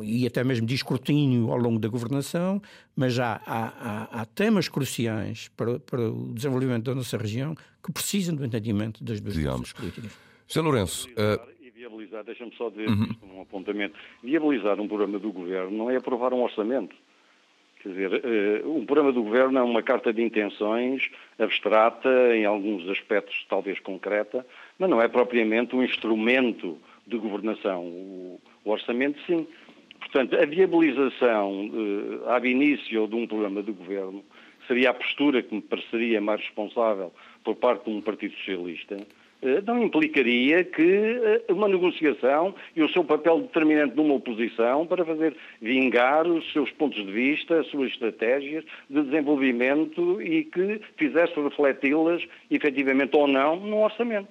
e até mesmo de escrutínio ao longo da governação, mas já há, há, há, temas cruciais para, para o desenvolvimento da nossa região que precisam do entendimento das duas Digamos. políticas. José Lourenço. Uh... E viabilizar, deixa-me só dizer uhum. isto um apontamento, viabilizar um programa do governo não é aprovar um orçamento. Quer dizer, uh, um programa do governo é uma carta de intenções abstrata, em alguns aspectos talvez concreta, mas não é propriamente um instrumento de governação. O, orçamento, sim. Portanto, a viabilização uh, ab início de um programa de governo seria a postura que me pareceria mais responsável por parte de um Partido Socialista, uh, não implicaria que uh, uma negociação e o seu papel determinante numa oposição para fazer vingar os seus pontos de vista, as suas estratégias de desenvolvimento e que fizesse refleti-las efetivamente ou não no orçamento.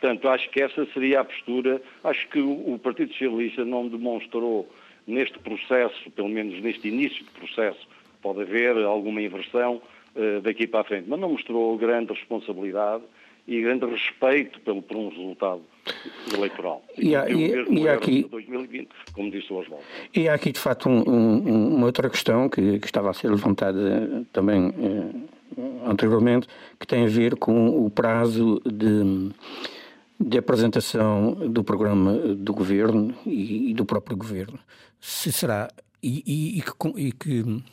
Portanto, acho que essa seria a postura. Acho que o Partido Socialista não demonstrou neste processo, pelo menos neste início de processo, pode haver alguma inversão uh, daqui para a frente, mas não mostrou grande responsabilidade e grande respeito pelo, por um resultado eleitoral. E, há, e, e há aqui, 2020, como disse o Oswaldo. E há aqui, de facto, um, um, uma outra questão que, que, estava a ser levantada também eh, anteriormente, que tem a ver com o prazo de de apresentação do programa do governo e, do próprio governo. Se será e, e, e, que, que, que,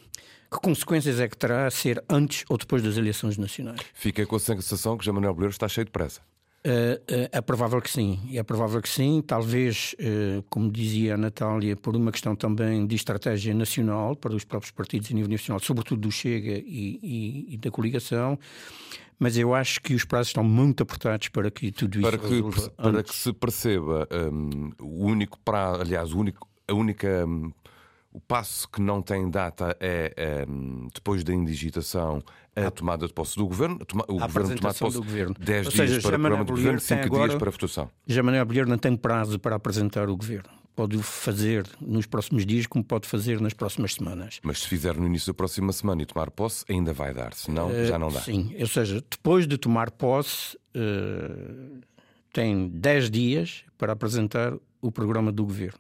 consequências é que terá ser antes ou depois das eleições nacionais? Fica com a sensação que José Manuel Bolheiro está cheio de pressa. Uh, uh, é provável que sim, é provável que sim, talvez, uh, como dizia a Natália, por uma questão também de estratégia nacional para os próprios partidos a nível nacional, sobretudo do Chega e, e, e da coligação, mas eu acho que os prazos estão muito apertados para que tudo isso para que, para que se perceba um, o único prazo, aliás, o único, a única um, o passo que não tem data é, um, depois da indigitação a tomada de posse do governo, o a governo tomar posse do governo. 10 dias seja, para o programa do governo, 5 agora, dias para a votação. Já Manuel Bolheiro não tem prazo para apresentar o governo. Pode o fazer nos próximos dias, como pode fazer nas próximas semanas. Mas se fizer no início da próxima semana e tomar posse, ainda vai dar, senão uh, já não dá. Sim, ou seja, depois de tomar posse, uh, tem 10 dias para apresentar o programa do governo.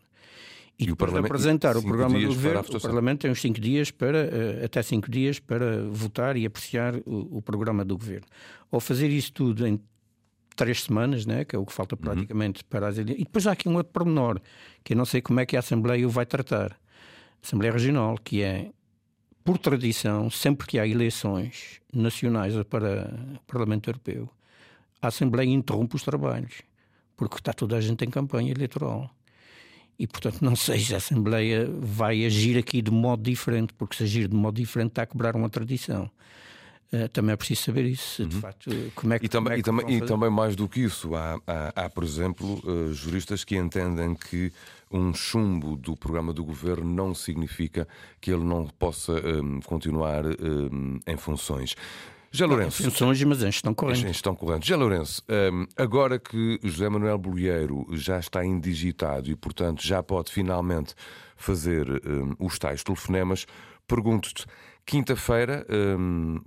E, e de apresentar o programa do governo, o Parlamento tem uns 5 dias para, uh, até 5 dias para votar e apreciar o, o, programa do governo. Ao fazer isso tudo em três semanas, né, que é o que falta uhum. praticamente uhum. para as eleições. E depois há aqui um outro pormenor, que eu não sei como é que a Assembleia o vai tratar. A Assembleia Regional, que é, por tradição, sempre que há eleições nacionais para o Parlamento Europeu, a Assembleia interrompe os trabalhos, porque está toda a gente em campanha eleitoral. E, portanto, não sei se a Assembleia vai agir aqui de modo diferente, porque se agir de modo diferente está a quebrar uma tradição. Uh, também é preciso saber isso, uhum. de facto, como é que E também, é que e também, e também mais do que isso, há, há, há por exemplo, uh, juristas que entendem que um chumbo do programa do governo não significa que ele não possa um, continuar um, em funções. Já Lourenço. Funções, mas em gestão corrente. Em gestão corrente. Já Lourenço, hum, agora que José Manuel Bolheiro já está indigitado e, portanto, já pode finalmente fazer um, os tais telefonemas, pergunto-te. Quinta-feira, hum,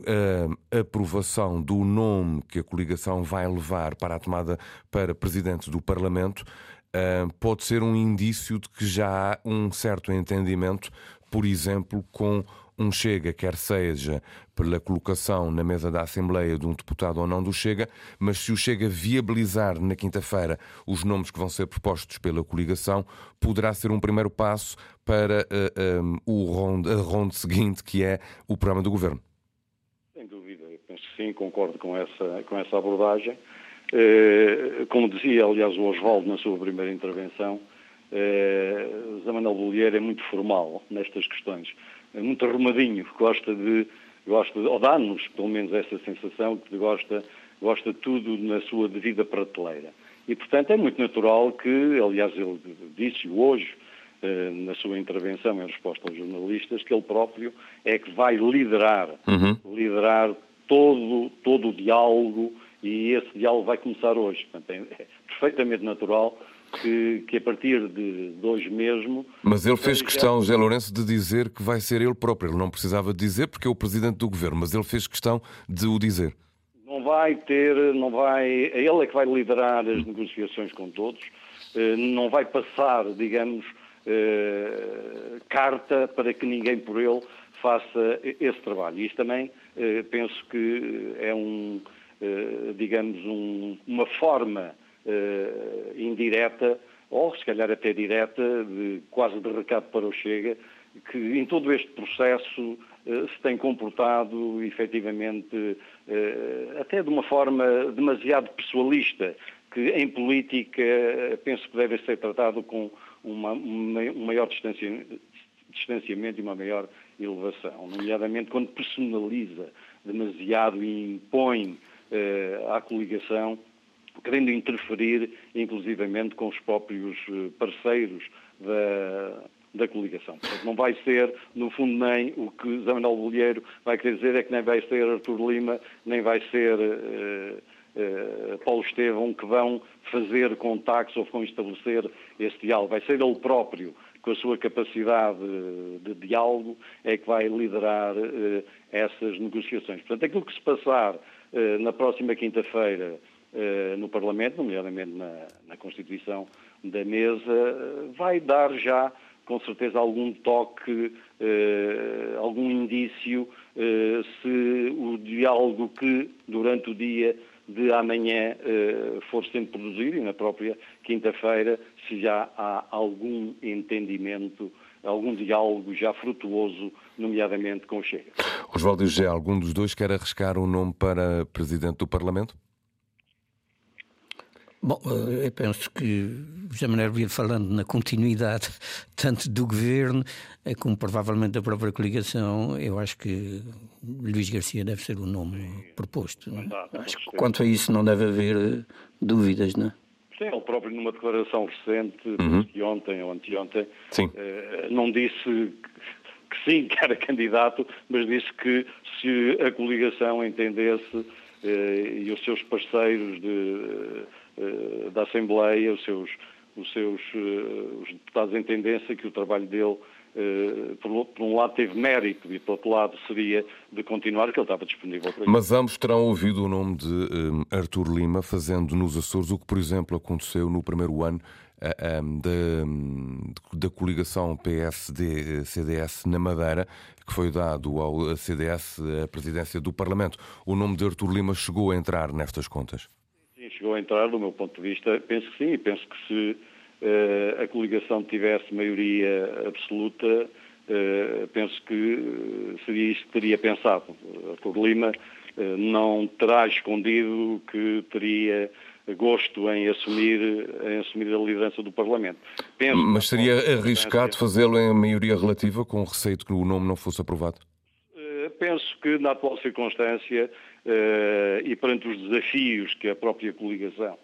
a aprovação do nome que a coligação vai levar para a tomada para presidente do Parlamento hum, pode ser um indício de que já há um certo entendimento, por exemplo, com um Chega, quer seja pela colocação na mesa da Assembleia de um deputado ou não do Chega, mas se o Chega viabilizar na quinta-feira os nomes que vão ser propostos pela coligação, poderá ser um primeiro passo para uh, eh, um, eh, o ronde, a ronda seguinte, que é o programa do governo. Sem dúvida, eu penso que sim, concordo com essa, com essa abordagem. Uh, como dizia, aliás, o Oswaldo na sua primeira intervenção, Zé Manuel Bolheiro é muito formal nestas questões muito arrumadinho, gosta de, gosta de, ou dá-nos pelo menos essa sensação que gosta, gosta de tudo na sua devida prateleira. E, portanto, é muito natural que, aliás, ele disse hoje, eh, na sua intervenção em resposta aos jornalistas, que ele próprio é que vai liderar, uhum. liderar todo, todo o diálogo e esse diálogo vai começar hoje. Portanto, é, é perfeitamente natural que, que a partir de, de hoje mesmo. Mas ele fez questão, José Lourenço, de dizer que vai ser ele próprio. Ele não precisava dizer porque é o presidente do governo, mas ele fez questão de o dizer. Não vai ter, não vai. Ele é que vai liderar as negociações com todos. Eh, não vai passar, digamos, eh, carta para que ninguém por ele faça esse trabalho. Isso também eh, penso que é um, digamos, um, uma forma indireta, ou se calhar até direta, de, quase de recado para o Chega, que em todo este processo uh, se tem comportado efetivamente uh, até de uma forma demasiado pessoalista, que em política penso que deve ser tratado com uma, um maior distanciamento e uma maior elevação, nomeadamente quando personaliza demasiado e impõe à coligação querendo interferir, inclusivamente, com os próprios eh, parceiros da, da coligação. Portanto, não vai ser, no fundo, nem o que Zé Manuel Bolheiro vai querer dizer é que nem vai ser Artur Lima, nem vai ser uh, uh, Paulo Estevão que vão fazer contactos ou vão estabelecer esse diálogo. Vai ser ele próprio, com a sua capacidade de diálogo, é que vai liderar essas negociações. Portanto, aquilo que se passar na próxima quinta-feira eh, no Parlamento, nomeadamente na, na Constituição da mesa, vai dar já, com certeza, algum toque, eh, algum indício eh, se o diálogo que durante o dia de amanhã for sendo produzido e na própria quinta-feira se já há algum entendimento, algum diálogo já frutuoso, nomeadamente com o Chega. Oswaldo José, algum dos dois quer arriscar um nome para Presidente do Parlamento? Bom, eh, eu penso que José Manuel vir falando na continuidade tanto do governo eh, como provavelmente da própria coligação, eu acho que Luís Garcia deve ser o nome proposto. É? Acho que quanto a isso não deve haver eh, dúvidas, não é? Sim, ele próprio numa declaração recente, uhum. que ontem ou anteontem, não disse que sim, que era candidato, mas disse que se a coligação entendesse e os seus parceiros de eh, da Assembleia, os seus, os seus eh, os deputados em tendência, que o trabalho dele, eh, por, um lado, teve mérito e, por outro lado, seria de continuar, que ele estava disponível para isso. Mas ambos terão ouvido o nome de Artur Lima fazendo nos Açores o que, por exemplo, aconteceu no primeiro ano da, da coligação PSD-CDS na Madeira, que foi dado ao CDS a presidência do Parlamento. O nome de Artur Lima chegou a entrar nestas contas? Chegou a entrar, do meu ponto de vista, penso que sim, e penso que se uh, a coligação tivesse maioria absoluta, uh, penso que seria isso que teria pensado. Artur Lima uh, não terá escondido que teria gosto em assumir, em assumir a liderança do Parlamento. Penso Mas seria arriscado fazê-lo em maioria relativa, com receio de que o nome não fosse aprovado? Penso que, na atual circunstância, e perante os desafios que a própria coligação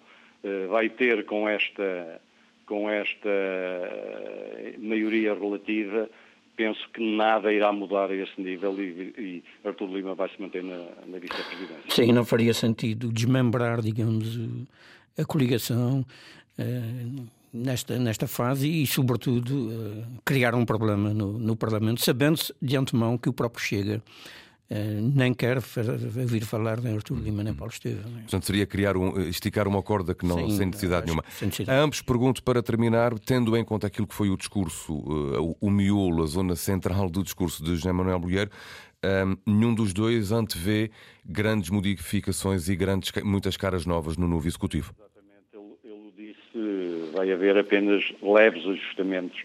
uh, vai ter com esta, com esta eh, maioria relativa, penso que nada irá mudar a esse nível e, e Artur Lima vai se manter na, na vice-presidência. Sim, não faria sentido desmembrar, digamos, a coligação uh, nesta, nesta fase e, sobretudo, uh, criar um problema no, no Parlamento, sabendo-se de antemão que o próprio Chega eh, nem quer ouvir falar de Artur Lima nem Paulo Estevam. É? Portanto, seria criar um, esticar uma corda que não, Sim, sem necessidade nenhuma. Sem necessidade. A ambos pergunto para terminar, tendo em conta aquilo que foi o discurso, uh, o miolo, a zona central do discurso de José Manuel Bolheiro, um, nenhum dos dois antevê grandes modificações e grandes, muitas caras novas no novo executivo. Exatamente, ele, ele disse vai haver apenas leves ajustamentos.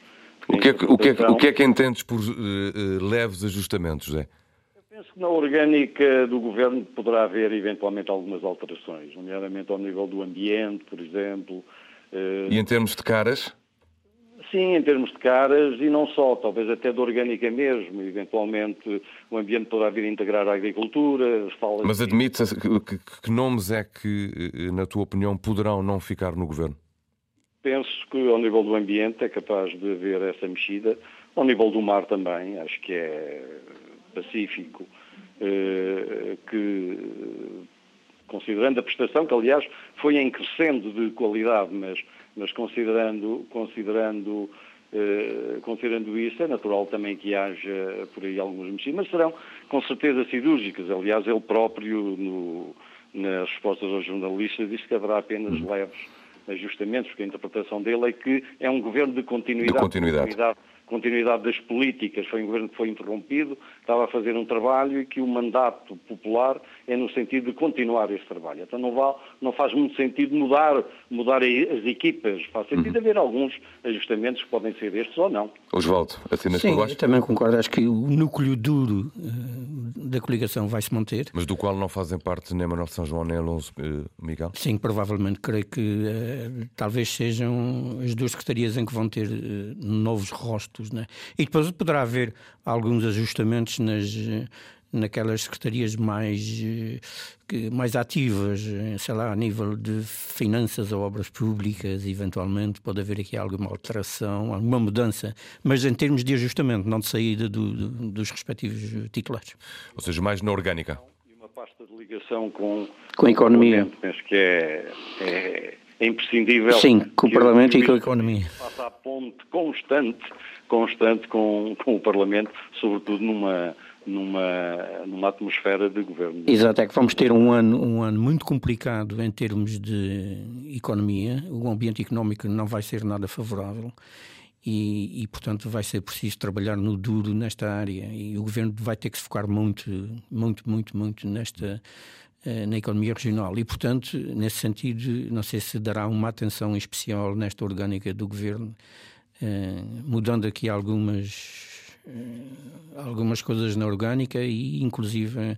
O que, é que, o, que é, o que é que entendes por uh, uh, leves ajustamentos, José? Na orgânica do governo poderá haver eventualmente algumas alterações, nomeadamente ao nível do ambiente, por exemplo. Eh, e em termos de caras? Sim, em termos de caras e não só, talvez até de orgânica mesmo. Eventualmente o ambiente poderá vir a integrar a agricultura. Mas admite que, que, que nomes é que, eh, na tua opinião, poderão não ficar no governo? Penso que ao nível do ambiente é capaz de haver essa mexida. Ao nível do mar também, acho que é Pacífico, que, considerando a prestação, que aliás foi em crescendo de qualidade, mas, mas considerando, considerando, eh, considerando isso, é natural também que haja por aí algumas mexidas, mas serão com certeza cirúrgicas. Aliás, ele próprio, no, nas respostas aos jornalistas, disse que haverá apenas uhum. leves ajustamentos, porque a interpretação dele é que é um governo de continuidade. De continuidade. continuidade continuidade das políticas, foi um governo que foi interrompido, estava a fazer um trabalho e que o mandato popular é no sentido de continuar esse trabalho. Então não, vale, não faz muito sentido mudar, mudar as equipas, faz sentido uhum. haver alguns ajustamentos que podem ser estes ou não. Oswaldo, assinas Sim, eu também concordo, acho que o núcleo duro uh, da coligação vai se manter. Mas do qual não fazem parte nem Manuel São João nem Alonso uh, Miguel? Sim, provavelmente, creio que uh, talvez sejam as duas secretarias em que vão ter novos rostos né? E depois poderá haver alguns ajustamentos nas, naquelas secretarias mais, mais ativas, sei lá, a nível de finanças ou obras públicas, eventualmente pode haver aqui alguma alteração, alguma mudança, mas em termos de ajustamento, não de saída do, do, dos respectivos titulares. Ou seja, mais na orgânica. E uma pasta de ligação com, com a economia. Penso que é, é, é imprescindível. Sim, com o Parlamento e com a economia. Faça a ponte constante constante com, com o Parlamento, sobretudo numa, numa, numa atmosfera de governo. Exato, é que vamos ter um ano, um ano muito complicado em termos de economia, o ambiente económico não vai ser nada favorável. E, e, portanto vai ser preciso trabalhar no duro nesta área e o governo vai ter que se focar muito, muito, muito, muito nesta na economia regional. E, portanto, nesse sentido, não sei se dará uma atenção especial nesta orgânica do governo, mudando aqui algumas algumas coisas na orgânica e inclusive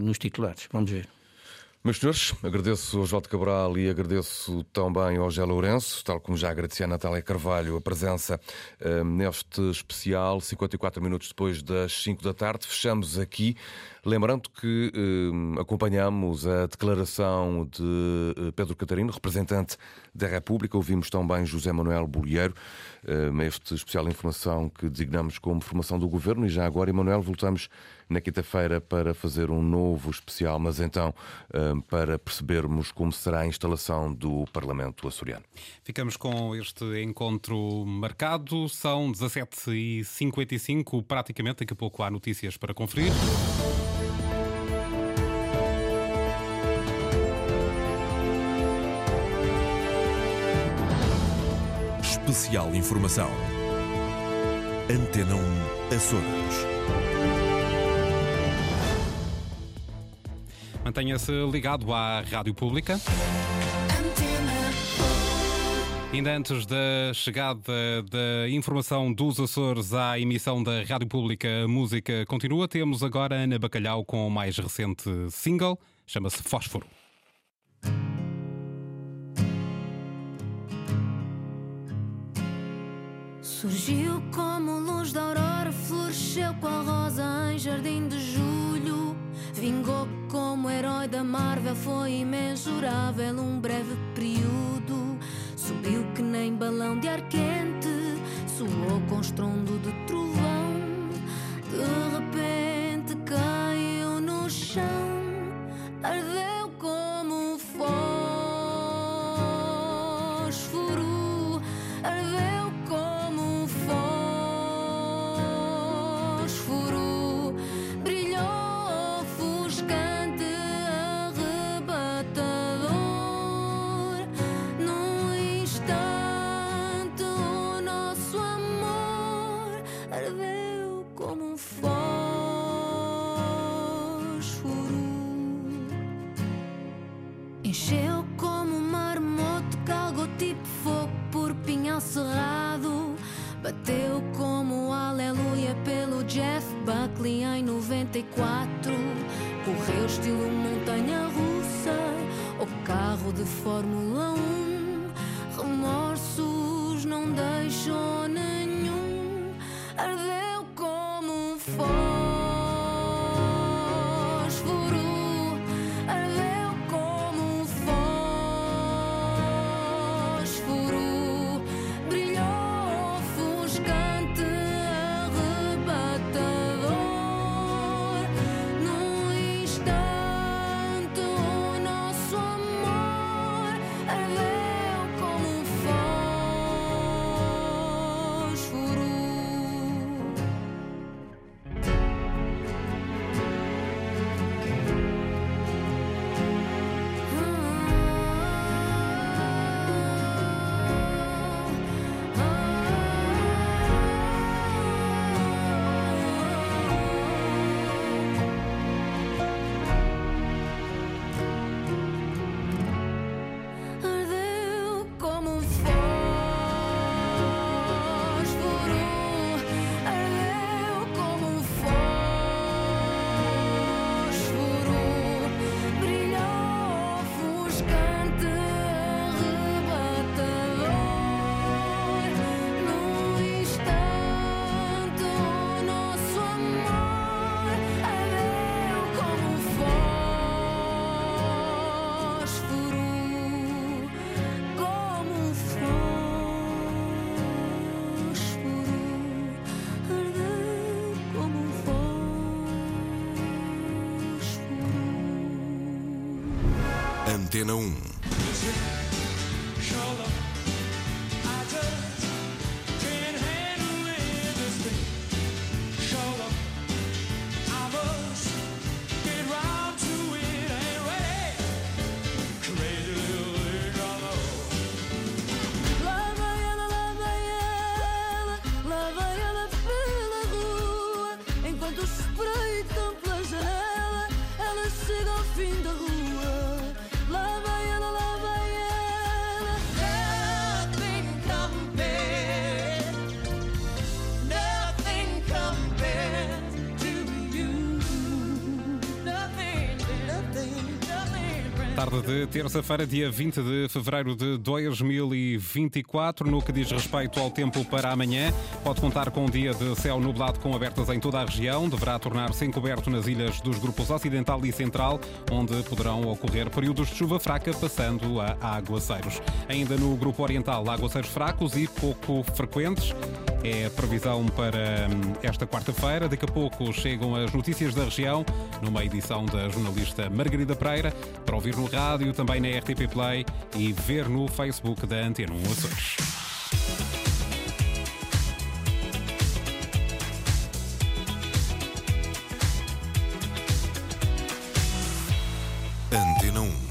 nos titulares. Vamos ver. Meus senhores, agradeço ao Oswaldo Cabral e agradeço também ao Gé Lourenço, tal como já agradeci a Natália Carvalho, a presença uh, neste especial, 54 minutos depois das 5 da tarde. Fechamos aqui, lembrando que uh, acompanhamos a declaração de uh, Pedro Catarino, representante da República. Ouvimos também José Manuel Bolieiro, este especial informação que designamos como formação do governo. E já agora, Emanuel, voltamos na quinta-feira para fazer um novo especial, mas então hum, para percebermos como será a instalação do Parlamento açoriano. Ficamos com este encontro marcado, são 17h55, praticamente, daqui a pouco há notícias para conferir. Especial Informação. Antena 1 Açores. Mantenha-se ligado à Rádio Pública. Ainda antes da chegada da informação dos Açores à emissão da Rádio Pública, música continua. Temos agora Ana Bacalhau com o mais recente single, chama-se Fósforo. Surgiu como luz da aurora, floresceu com a rosa em jardim de julho. Vingou como herói da Marvel, foi imensurável um breve período. Subiu que nem balão de ar quente, soou com estrondo de trovão. De repente caiu no chão, ardeu Bateu como aleluia pelo Jeff Buckley em 94. Correu estilo montanha russa ou carro de Fórmula 1. Antena 1. Tarde de terça-feira, dia 20 de fevereiro de 2024. No que diz respeito ao tempo para amanhã, pode contar com um dia de céu nublado com abertas em toda a região. Deverá tornar-se encoberto nas ilhas dos grupos Ocidental e Central, onde poderão ocorrer períodos de chuva fraca, passando a aguaceiros. Ainda no grupo Oriental, aguaceiros fracos e pouco frequentes. É a previsão para hum, esta quarta-feira. Daqui a pouco chegam as notícias da região, numa edição da jornalista Margarida Pereira, para ouvir no rádio, também na RTP Play e ver no Facebook da Antena 1 Açores. Antena 1.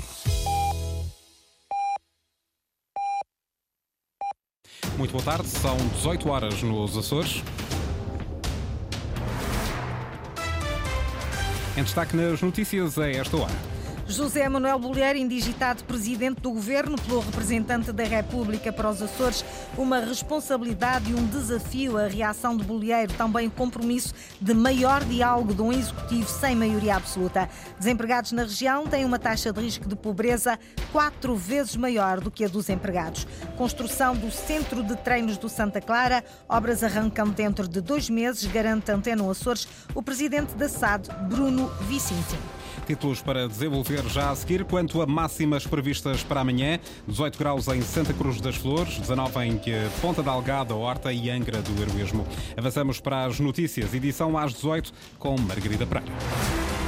Muito boa tarde, são 18 horas nos Açores. Em destaque nas notícias a esta hora. José Manuel Bolheiro, indigitado presidente do governo pelo representante da República para os Açores, uma responsabilidade e um desafio. A reação de Bolheiro, também compromisso de maior diálogo de um executivo sem maioria absoluta. Desempregados na região têm uma taxa de risco de pobreza quatro vezes maior do que a dos empregados. Construção do Centro de Treinos do Santa Clara, obras arrancam dentro de dois meses, garante Antena Açores o presidente da SAD, Bruno Vicinti. Títulos para desenvolver já a seguir. Quanto a máximas previstas para amanhã, 18 graus em Santa Cruz das Flores, 19 em Ponta da Algada, Horta e Angra do Heroísmo. Avançamos para as notícias, edição às 18 com Margarida Pereira.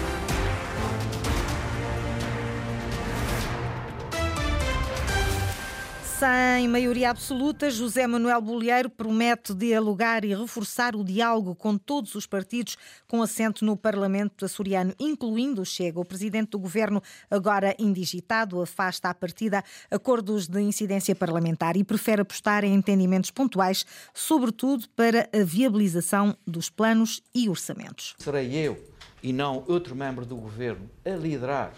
Sem maioria absoluta, José Manuel Bolheiro promete dialogar e reforçar o diálogo com todos os partidos com assento no Parlamento açoriano, incluindo o Chega. O presidente do governo, agora indigitado, afasta à partida acordos de incidência parlamentar e prefere apostar em entendimentos pontuais, sobretudo para a viabilização dos planos e orçamentos. Serei eu e não outro membro do governo a liderar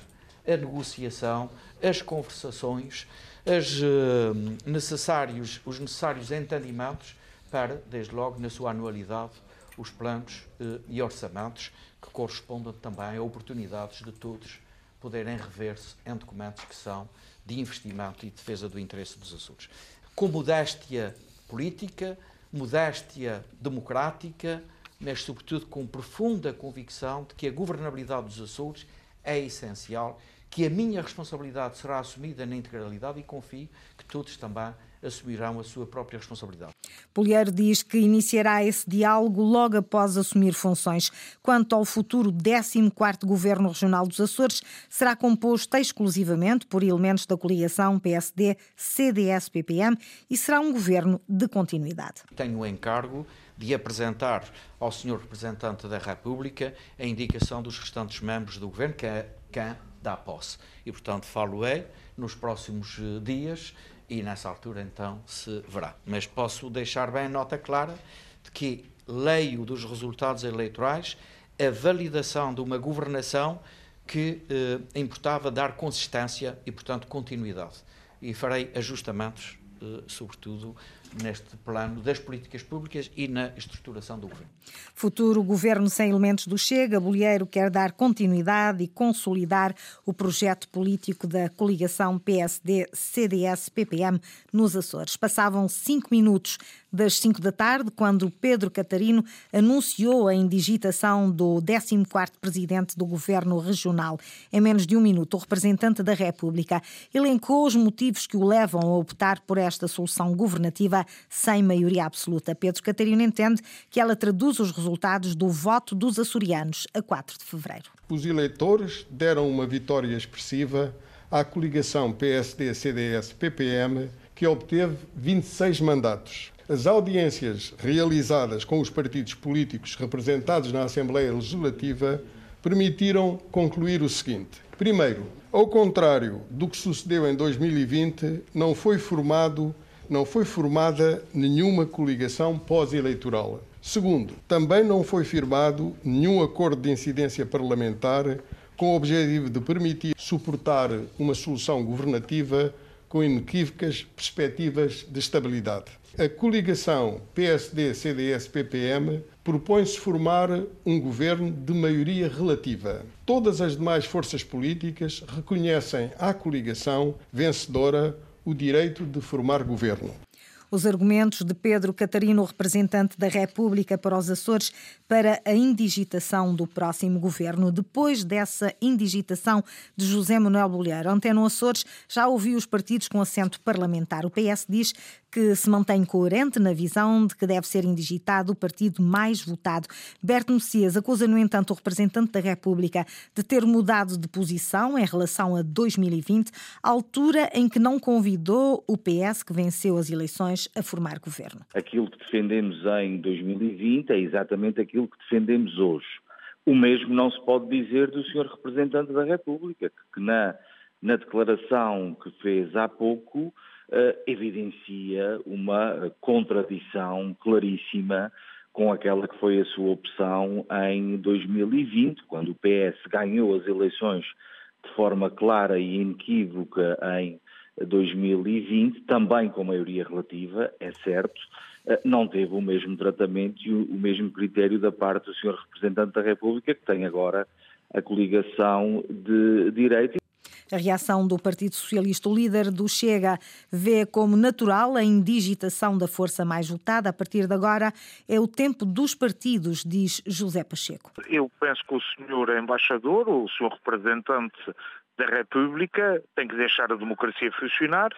a negociação, as conversações as, uh, necessários, os necessários entendimentos para, desde logo, na sua anualidade, os planos uh, e orçamentos que correspondam também a oportunidades de todos poderem rever-se em documentos que são de investimento e defesa do interesse dos Açores. Com modéstia política, modéstia democrática, mas, sobretudo, com profunda convicção de que a governabilidade dos Açores é essencial que a minha responsabilidade será assumida na integralidade e confio que todos também assumirão a sua própria responsabilidade. Polheiro diz que iniciará esse diálogo logo após assumir funções. Quanto ao futuro 14º Governo Regional dos Açores, será composto exclusivamente por elementos da coligação PSD, CDS, PPM e será um governo de continuidade. Tenho o encargo de apresentar ao Sr. Representante da República a indicação dos restantes membros do governo, que é dá posse. E, portanto, falo-é nos próximos eh, dias e nessa altura então se verá. Mas posso deixar bem nota clara de que leio dos resultados eleitorais a validação de uma governação que eh, importava dar consistência e, portanto, continuidade. E farei ajustamentos, eh, sobretudo, neste plano das políticas públicas e na estruturação do governo. Futuro governo sem elementos do Chega, Bolheiro quer dar continuidade e consolidar o projeto político da coligação PSD-CDS-PPM nos Açores. Passavam cinco minutos das 5 da tarde, quando Pedro Catarino anunciou a indigitação do 14º presidente do governo regional. Em menos de um minuto, o representante da República elencou os motivos que o levam a optar por esta solução governativa sem maioria absoluta. Pedro Catarino entende que ela traduz os resultados do voto dos açorianos a 4 de fevereiro. Os eleitores deram uma vitória expressiva à coligação PSD-CDS-PPM, que obteve 26 mandatos. As audiências realizadas com os partidos políticos representados na Assembleia Legislativa permitiram concluir o seguinte: primeiro, ao contrário do que sucedeu em 2020, não foi formado não foi formada nenhuma coligação pós-eleitoral. Segundo, também não foi firmado nenhum acordo de incidência parlamentar com o objetivo de permitir suportar uma solução governativa com inequívocas perspectivas de estabilidade. A coligação PSD-CDS-PPM propõe-se formar um governo de maioria relativa. Todas as demais forças políticas reconhecem à coligação vencedora o direito de formar governo. Os argumentos de Pedro Catarino, representante da República para os Açores, para a indigitação do próximo governo. Depois dessa indigitação de José Manuel Bolheiro, Anteno Açores já ouviu os partidos com assento parlamentar. O PS diz que se mantém coerente na visão de que deve ser indigitado o partido mais votado. Berto Messias acusa, no entanto, o representante da República de ter mudado de posição em relação a 2020, altura em que não convidou o PS, que venceu as eleições, a formar governo. Aquilo que defendemos em 2020 é exatamente aquilo que defendemos hoje. O mesmo não se pode dizer do senhor representante da República, que na, na declaração que fez há pouco evidencia uma contradição claríssima com aquela que foi a sua opção em 2020, quando o PS ganhou as eleições de forma clara e inequívoca em 2020, também com maioria relativa, é certo, eh, não teve o mesmo tratamento e o mesmo critério da parte do Sr. Representante da República, que tem agora a coligação de direita. A reação do Partido Socialista, o líder do Chega, vê como natural a indigitação da força mais votada. A partir de agora é o tempo dos partidos, diz José Pacheco. Eu penso que o senhor embaixador, o senhor representante da República tem que deixar a democracia funcionar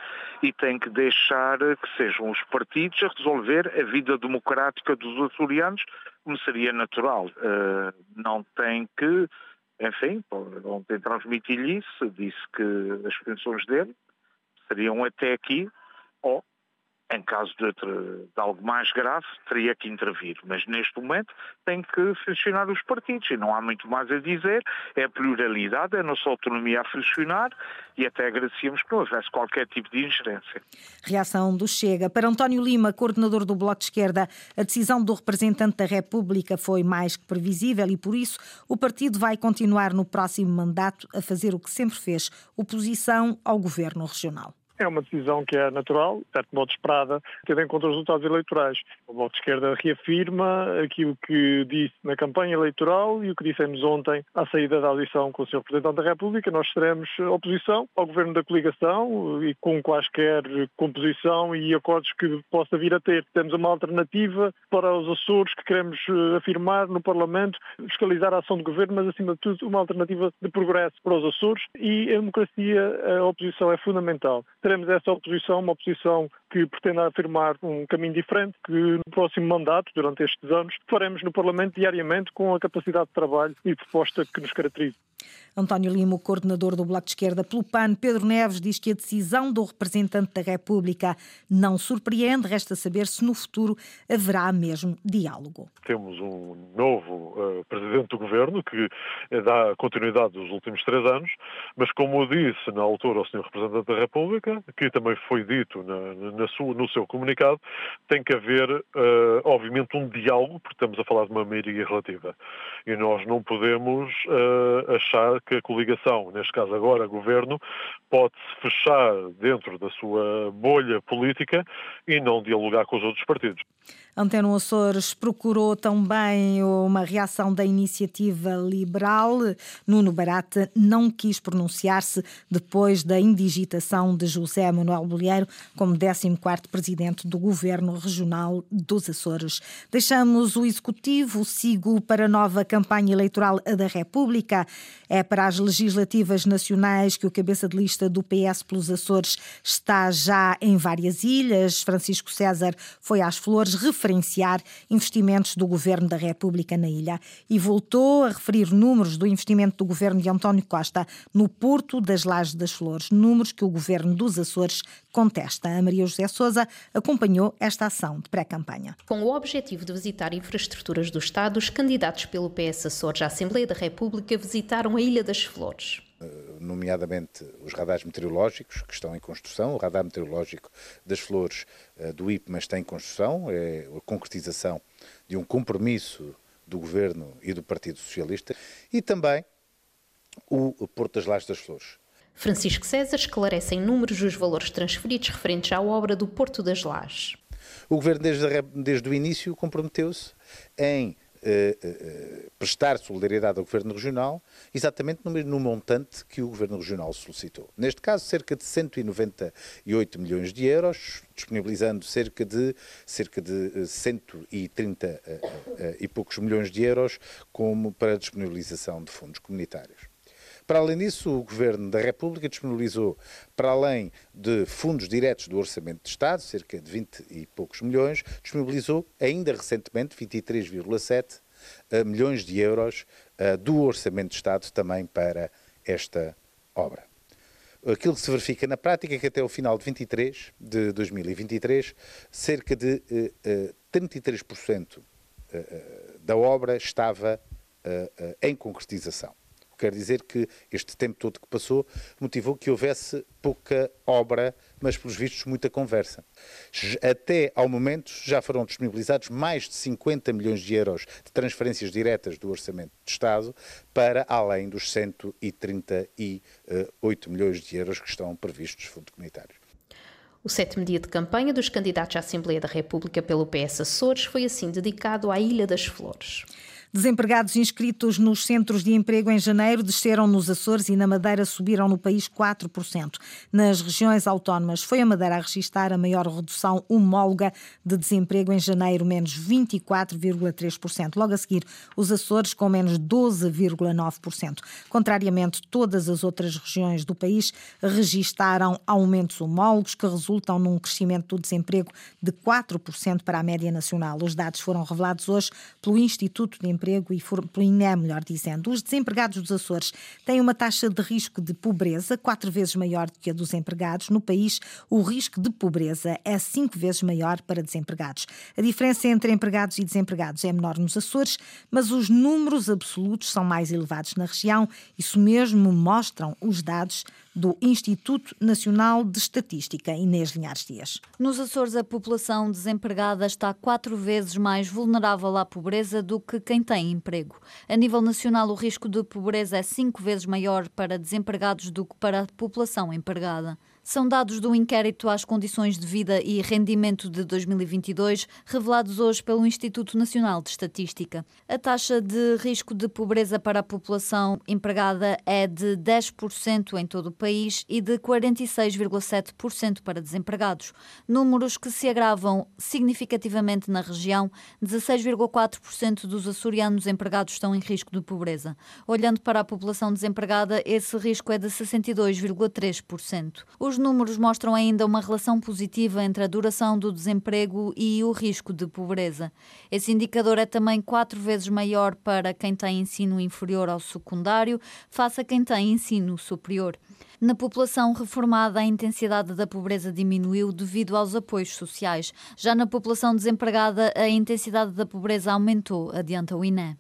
e tem que deixar que sejam os partidos a resolver a vida democrática dos açorianos, como seria natural. Uh, não tem que enfim, ontem transmiti-lhe isso, disse que as pensões dele seriam até aqui, ou em caso de, de, algo mais grave, teria que intervir. Mas neste momento tem que funcionar os partidos e não há muito mais a dizer. É a pluralidade, é a nossa autonomia a funcionar e até agradecíamos que não houvesse qualquer tipo de ingerência. Reação do Chega. Para António Lima, coordenador do Bloco de Esquerda, a decisão do representante da República foi mais que previsível e, por isso, o partido vai continuar no próximo mandato a fazer o que sempre fez: oposição ao governo regional. É uma decisão que é natural, de certo modo esperada, tendo em conta os resultados eleitorais. O Bloco de Esquerda reafirma aquilo que disse na campanha eleitoral e o que dissemos ontem à saída da audição com o Sr. Presidente da República. Nós seremos oposição ao governo da coligação e com quaisquer composição e acordos que possa vir a ter. Temos uma alternativa para os Açores que queremos eh, afirmar no Parlamento, fiscalizar a ação do governo, mas acima de tudo uma alternativa de progresso para os Açores e a democracia, a oposição é fundamental teremos essa oposição, uma oposição que pretende afirmar um caminho diferente, que no próximo mandato, durante estes anos, faremos no Parlamento diariamente com a capacidade de trabalho e proposta que nos caracteriza. António Lima, o coordenador do Bloco de Esquerda pelo PAN, Pedro Neves, diz que a decisão do representante da República não surpreende. Resta saber se no futuro haverá mesmo diálogo. Temos um novo uh, presidente do governo que dá continuidade dos últimos três anos, mas como eu disse na altura ao senhor representante da República, que também foi dito na, na sua, no seu comunicado, tem que haver, uh, obviamente, um diálogo, porque estamos a falar de uma maioria relativa. E nós não podemos uh, achar que a coligação, neste caso agora governo, pode-se fechar dentro da sua bolha política e não dialogar com os outros partidos. Anteno Açores procurou também uma reação da iniciativa liberal. Nuno Barata não quis pronunciar-se depois da indigitação de José Manuel Bolheiro como 14º presidente do Governo Regional dos Açores. Deixamos o Executivo, sigo para a nova campanha eleitoral da República. É para as legislativas nacionais que o cabeça de lista do PS pelos Açores está já em várias ilhas. Francisco César foi às Flores referenciar investimentos do Governo da República na ilha e voltou a referir números do investimento do Governo de António Costa no Porto das Lajes das Flores, números que o Governo dos Açores contesta. A Maria José Souza acompanhou esta ação de pré-campanha. Com o objetivo de visitar infraestruturas do Estado, os candidatos pelo PS Açores à Assembleia da República visitaram a Ilha das Flores nomeadamente os radares meteorológicos que estão em construção. O radar meteorológico das flores uh, do IPMA está em construção, é a concretização de um compromisso do Governo e do Partido Socialista e também o Porto das Lajes das Flores. Francisco César esclarece em números os valores transferidos referentes à obra do Porto das Lajes. O Governo, desde, desde o início, comprometeu-se em eh, eh, prestar solidariedade ao Governo Regional, exatamente no, no montante que o Governo Regional solicitou. Neste caso, cerca de 198 milhões de euros, disponibilizando cerca de, cerca de 130 eh, e poucos milhões de euros como para disponibilização de fundos comunitários. Para além disso, o Governo da República disponibilizou, para além de fundos diretos do Orçamento de Estado, cerca de 20 e poucos milhões, disponibilizou ainda recentemente 23,7 eh, milhões de euros uh, do Orçamento de Estado também para esta obra. Aquilo que se verifica na prática é que até o final de 23, de 2023, cerca de uh, uh, 33% da obra estava em concretização. Quer dizer que este tempo todo que passou motivou que houvesse pouca obra, mas pelos vistos muita conversa. Até ao momento já foram disponibilizados mais de 50 milhões de euros de transferências diretas do Orçamento de Estado para além dos 138 milhões de euros que estão previstos de fundo comunitário. O sétimo dia de campanha dos candidatos à Assembleia da República pelo PS Açores foi assim dedicado à Ilha das Flores. Desempregados inscritos nos centros de emprego em janeiro desceram nos Açores e na Madeira subiram no país 4%. Nas regiões autónomas foi a Madeira a registrar a maior redução homóloga de desemprego em janeiro, menos 24,3%. Logo a seguir, os Açores com menos 12,9%. Contrariamente, todas as outras regiões do país registaram aumentos homólogos que resultam num crescimento do desemprego de 4% para a média nacional. Os dados foram revelados hoje pelo Instituto de Emprego e pelo INE, melhor dizendo. Os desempregados dos Açores têm uma taxa de risco de pobreza quatro vezes maior do que a dos empregados. No país, o risco de pobreza é cinco vezes maior para desempregados. A diferença entre empregados e desempregados é menor nos Açores, mas os números absolutos são mais elevados na região. Isso mesmo mostram os dados do Instituto Nacional de Estatística, Inês Linhares Dias. Nos Açores, a população desempregada está quatro vezes mais vulnerável à pobreza do que quem tem emprego. A nível nacional, o risco de pobreza é cinco vezes maior para desempregados do que para a população empregada. São dados do inquérito às condições de vida e rendimento de 2022, revelados hoje pelo Instituto Nacional de Estatística. A taxa de risco de pobreza para a população empregada é de 10% em todo o país e de 46,7% para desempregados. Números que se agravam significativamente na região. 16,4% dos açorianos empregados estão em risco de pobreza. Olhando para a população desempregada, esse risco é de 62,3%. Os números mostram ainda uma relação positiva entre a duração do desemprego e o risco de pobreza. Esse indicador é também quatro vezes maior para quem tem ensino inferior ao secundário, face a quem tem ensino superior. Na população reformada, a intensidade da pobreza diminuiu devido aos apoios sociais. Já na população desempregada, a intensidade da pobreza aumentou, adianta o INE.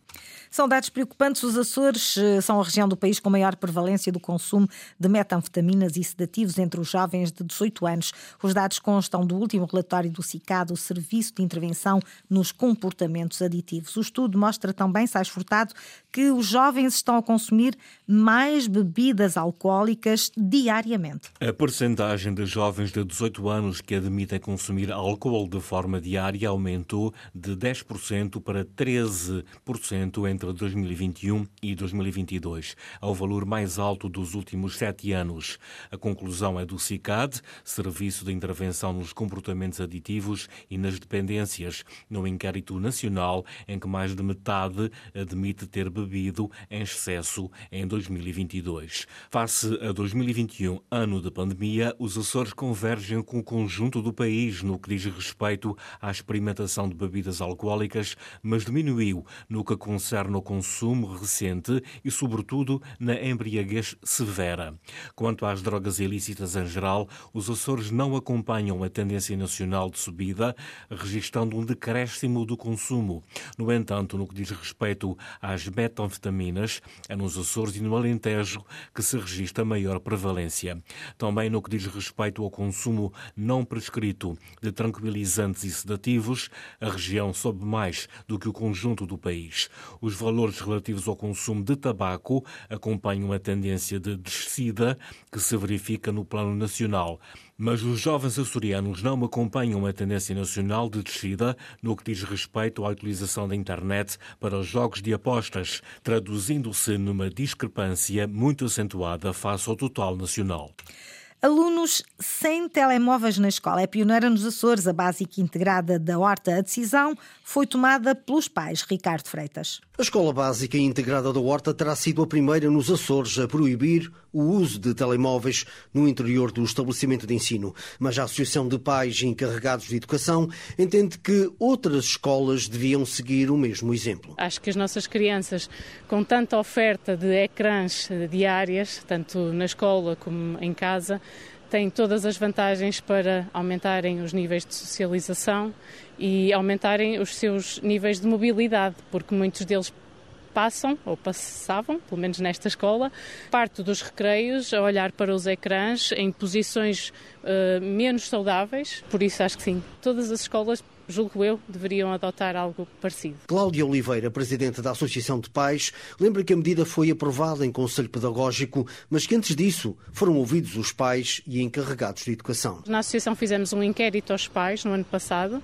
São dados preocupantes. Os Açores eh, são a região do país com maior prevalência do consumo de metanfetaminas e sedativos entre os jovens de 18 anos. Os dados constam do último relatório do CICAD, o Serviço de Intervenção nos Comportamentos Aditivos. O estudo mostra também, sai furtado, que os jovens estão a consumir mais bebidas alcoólicas diariamente. A percentagem de jovens de 18 anos que admitem consumir álcool de forma diária aumentou de 10% para 13% entre 2021 e 2022, ao valor mais alto dos últimos sete anos. A conclusão é do CICAD, Serviço de Intervenção nos Comportamentos Aditivos e nas Dependências, no inquérito nacional em que mais de metade admite ter bebido em excesso em 2022. Face a 2021, ano de pandemia, os Açores convergem com o conjunto do país no que diz respeito à experimentação de bebidas alcoólicas, mas diminuiu no que concerne ao consumo recente e, sobretudo, na embriaguez severa. Quanto às drogas ilícitas em geral, os Açores não acompanham a tendência nacional de subida, registrando um decréscimo do consumo. No entanto, no que diz respeito às metanfetaminas, é nos Açores e no Alentejo que se registra maior prevalência. Também no que diz respeito ao consumo não prescrito de tranquilizantes e sedativos, a região sobe mais do que o conjunto do país. Os valores relativos ao consumo de tabaco acompanham a tendência de descida que se verifica no plano nacional. Mas os jovens açorianos não acompanham a tendência nacional de descida no que diz respeito à utilização da internet para os jogos de apostas, traduzindo-se numa discrepância muito acentuada face ao total nacional. Alunos sem telemóveis na escola. É pioneira nos Açores. A básica integrada da Horta. A decisão foi tomada pelos pais. Ricardo Freitas. A Escola Básica Integrada da Horta terá sido a primeira nos Açores a proibir o uso de telemóveis no interior do estabelecimento de ensino. Mas a Associação de Pais encarregados de educação entende que outras escolas deviam seguir o mesmo exemplo. Acho que as nossas crianças, com tanta oferta de ecrãs diárias, tanto na escola como em casa, têm todas as vantagens para aumentarem os níveis de socialização e aumentarem os seus níveis de mobilidade, porque muitos deles passam, ou passavam, pelo menos nesta escola, parte dos recreios a olhar para os ecrãs em posições uh, menos saudáveis. Por isso, acho que sim, todas as escolas julgo eu, deveriam adotar algo parecido. Cláudia Oliveira, presidente da Associação de Pais, lembra que a medida foi aprovada em Conselho Pedagógico, mas que antes disso foram ouvidos os pais e encarregados de educação. Na Associação fizemos um inquérito aos pais no ano passado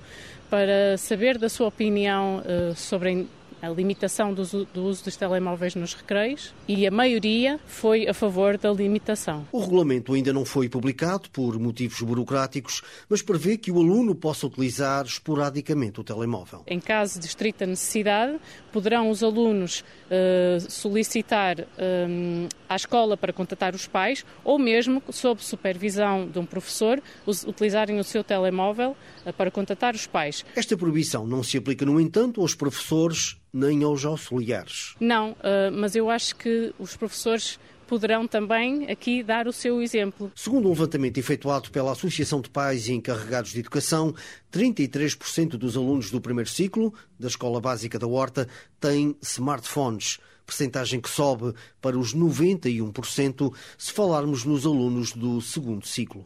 para saber da sua opinião uh, sobre a limitação do, do, uso dos telemóveis nos recreios e a maioria foi a favor da limitação. O regulamento ainda não foi publicado por motivos burocráticos, mas prevê que o aluno possa utilizar esporadicamente o telemóvel. Em caso de estrita necessidade, poderão os alunos uh, solicitar um, à escola para contatar os pais ou mesmo, sob supervisão de um professor, utilizarem o seu telemóvel uh, para contatar os pais. Esta proibição não se aplica, no entanto, aos professores nem aos auxiliares. Não, uh, mas eu acho que os professores poderão também aqui dar o seu exemplo. Segundo um levantamento efetuado pela Associação de Pais e Encarregados de Educação, 33% dos alunos do primeiro ciclo da Escola Básica da Horta têm smartphones percentagem que sobe para os 91% se falarmos nos alunos do segundo ciclo.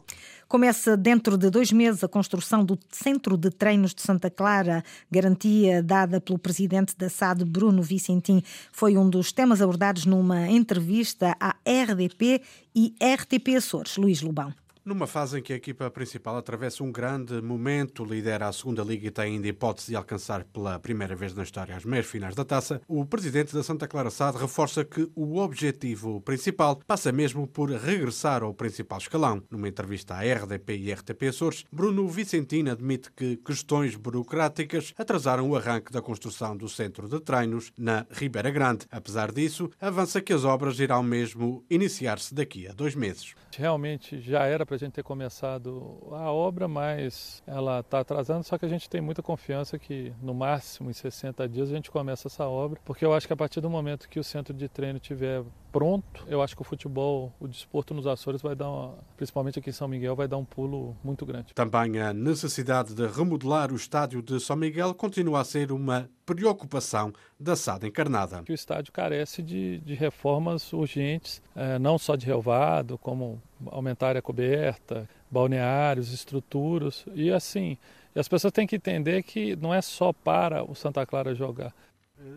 Começa dentro de dois meses a construção do Centro de Treinos de Santa Clara, garantia dada pelo presidente da SAD, Bruno Vicentim. Foi um dos temas abordados numa entrevista à RDP e RTP Açores. Luís Lobão. Numa fase em que a equipa principal atravessa um grande momento, lidera a segunda liga e tem ainda hipótese de alcançar pela primeira vez na história as meias finais da taça, o presidente da Santa Clara SAD reforça que o objetivo principal passa mesmo por regressar ao principal escalão. Numa entrevista à RDP e RTP Açores, Bruno Vicentino admite que questões burocráticas atrasaram o arranque da construção do centro de treinos na Ribeira Grande. Apesar disso, avança que as obras irão mesmo iniciar-se daqui a dois meses. Realmente já era para a gente ter começado a obra, mas ela está atrasando, só que a gente tem muita confiança que no máximo em 60 dias a gente começa essa obra, porque eu acho que a partir do momento que o centro de treino tiver pronto, eu acho que o futebol, o desporto nos Açores vai dar, uma, principalmente aqui em São Miguel, vai dar um pulo muito grande. Também a necessidade de remodelar o estádio de São Miguel continua a ser uma preocupação da SAD encarnada. O estádio carece de, de reformas urgentes, é, não só de relvado, como aumentar a coberta, balneários, estruturas, e assim, as pessoas têm que entender que não é só para o Santa Clara jogar.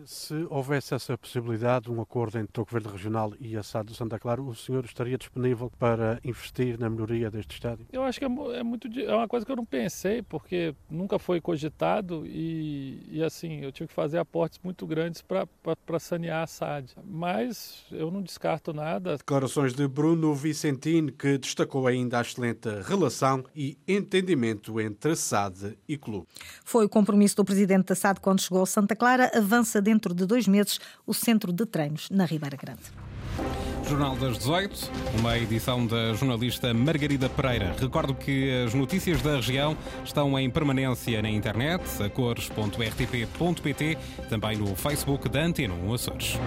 Se houvesse essa possibilidade, um acordo entre o Governo Regional e a SAD do Santa Clara, o senhor estaria disponível para investir na melhoria deste estádio? Eu acho que é, é muito, é uma coisa que eu não pensei, porque nunca foi cogitado e, e assim, eu tive que fazer aportes muito grandes para sanear a SAD. Mas eu não descarto nada. Declarações de Bruno Vicentino, que destacou ainda a excelente relação e entendimento entre SAD e clube. Foi o compromisso do presidente da SAD quando chegou a Santa Clara. Avança dentro de dois meses o centro de treinos na Ribeira Grande. Jornal das 18, uma edição da jornalista Margarida Pereira. Recordo que as notícias da região estão em permanência na internet, a cores.rtp.pt, também no Facebook da Antena 1 Açores.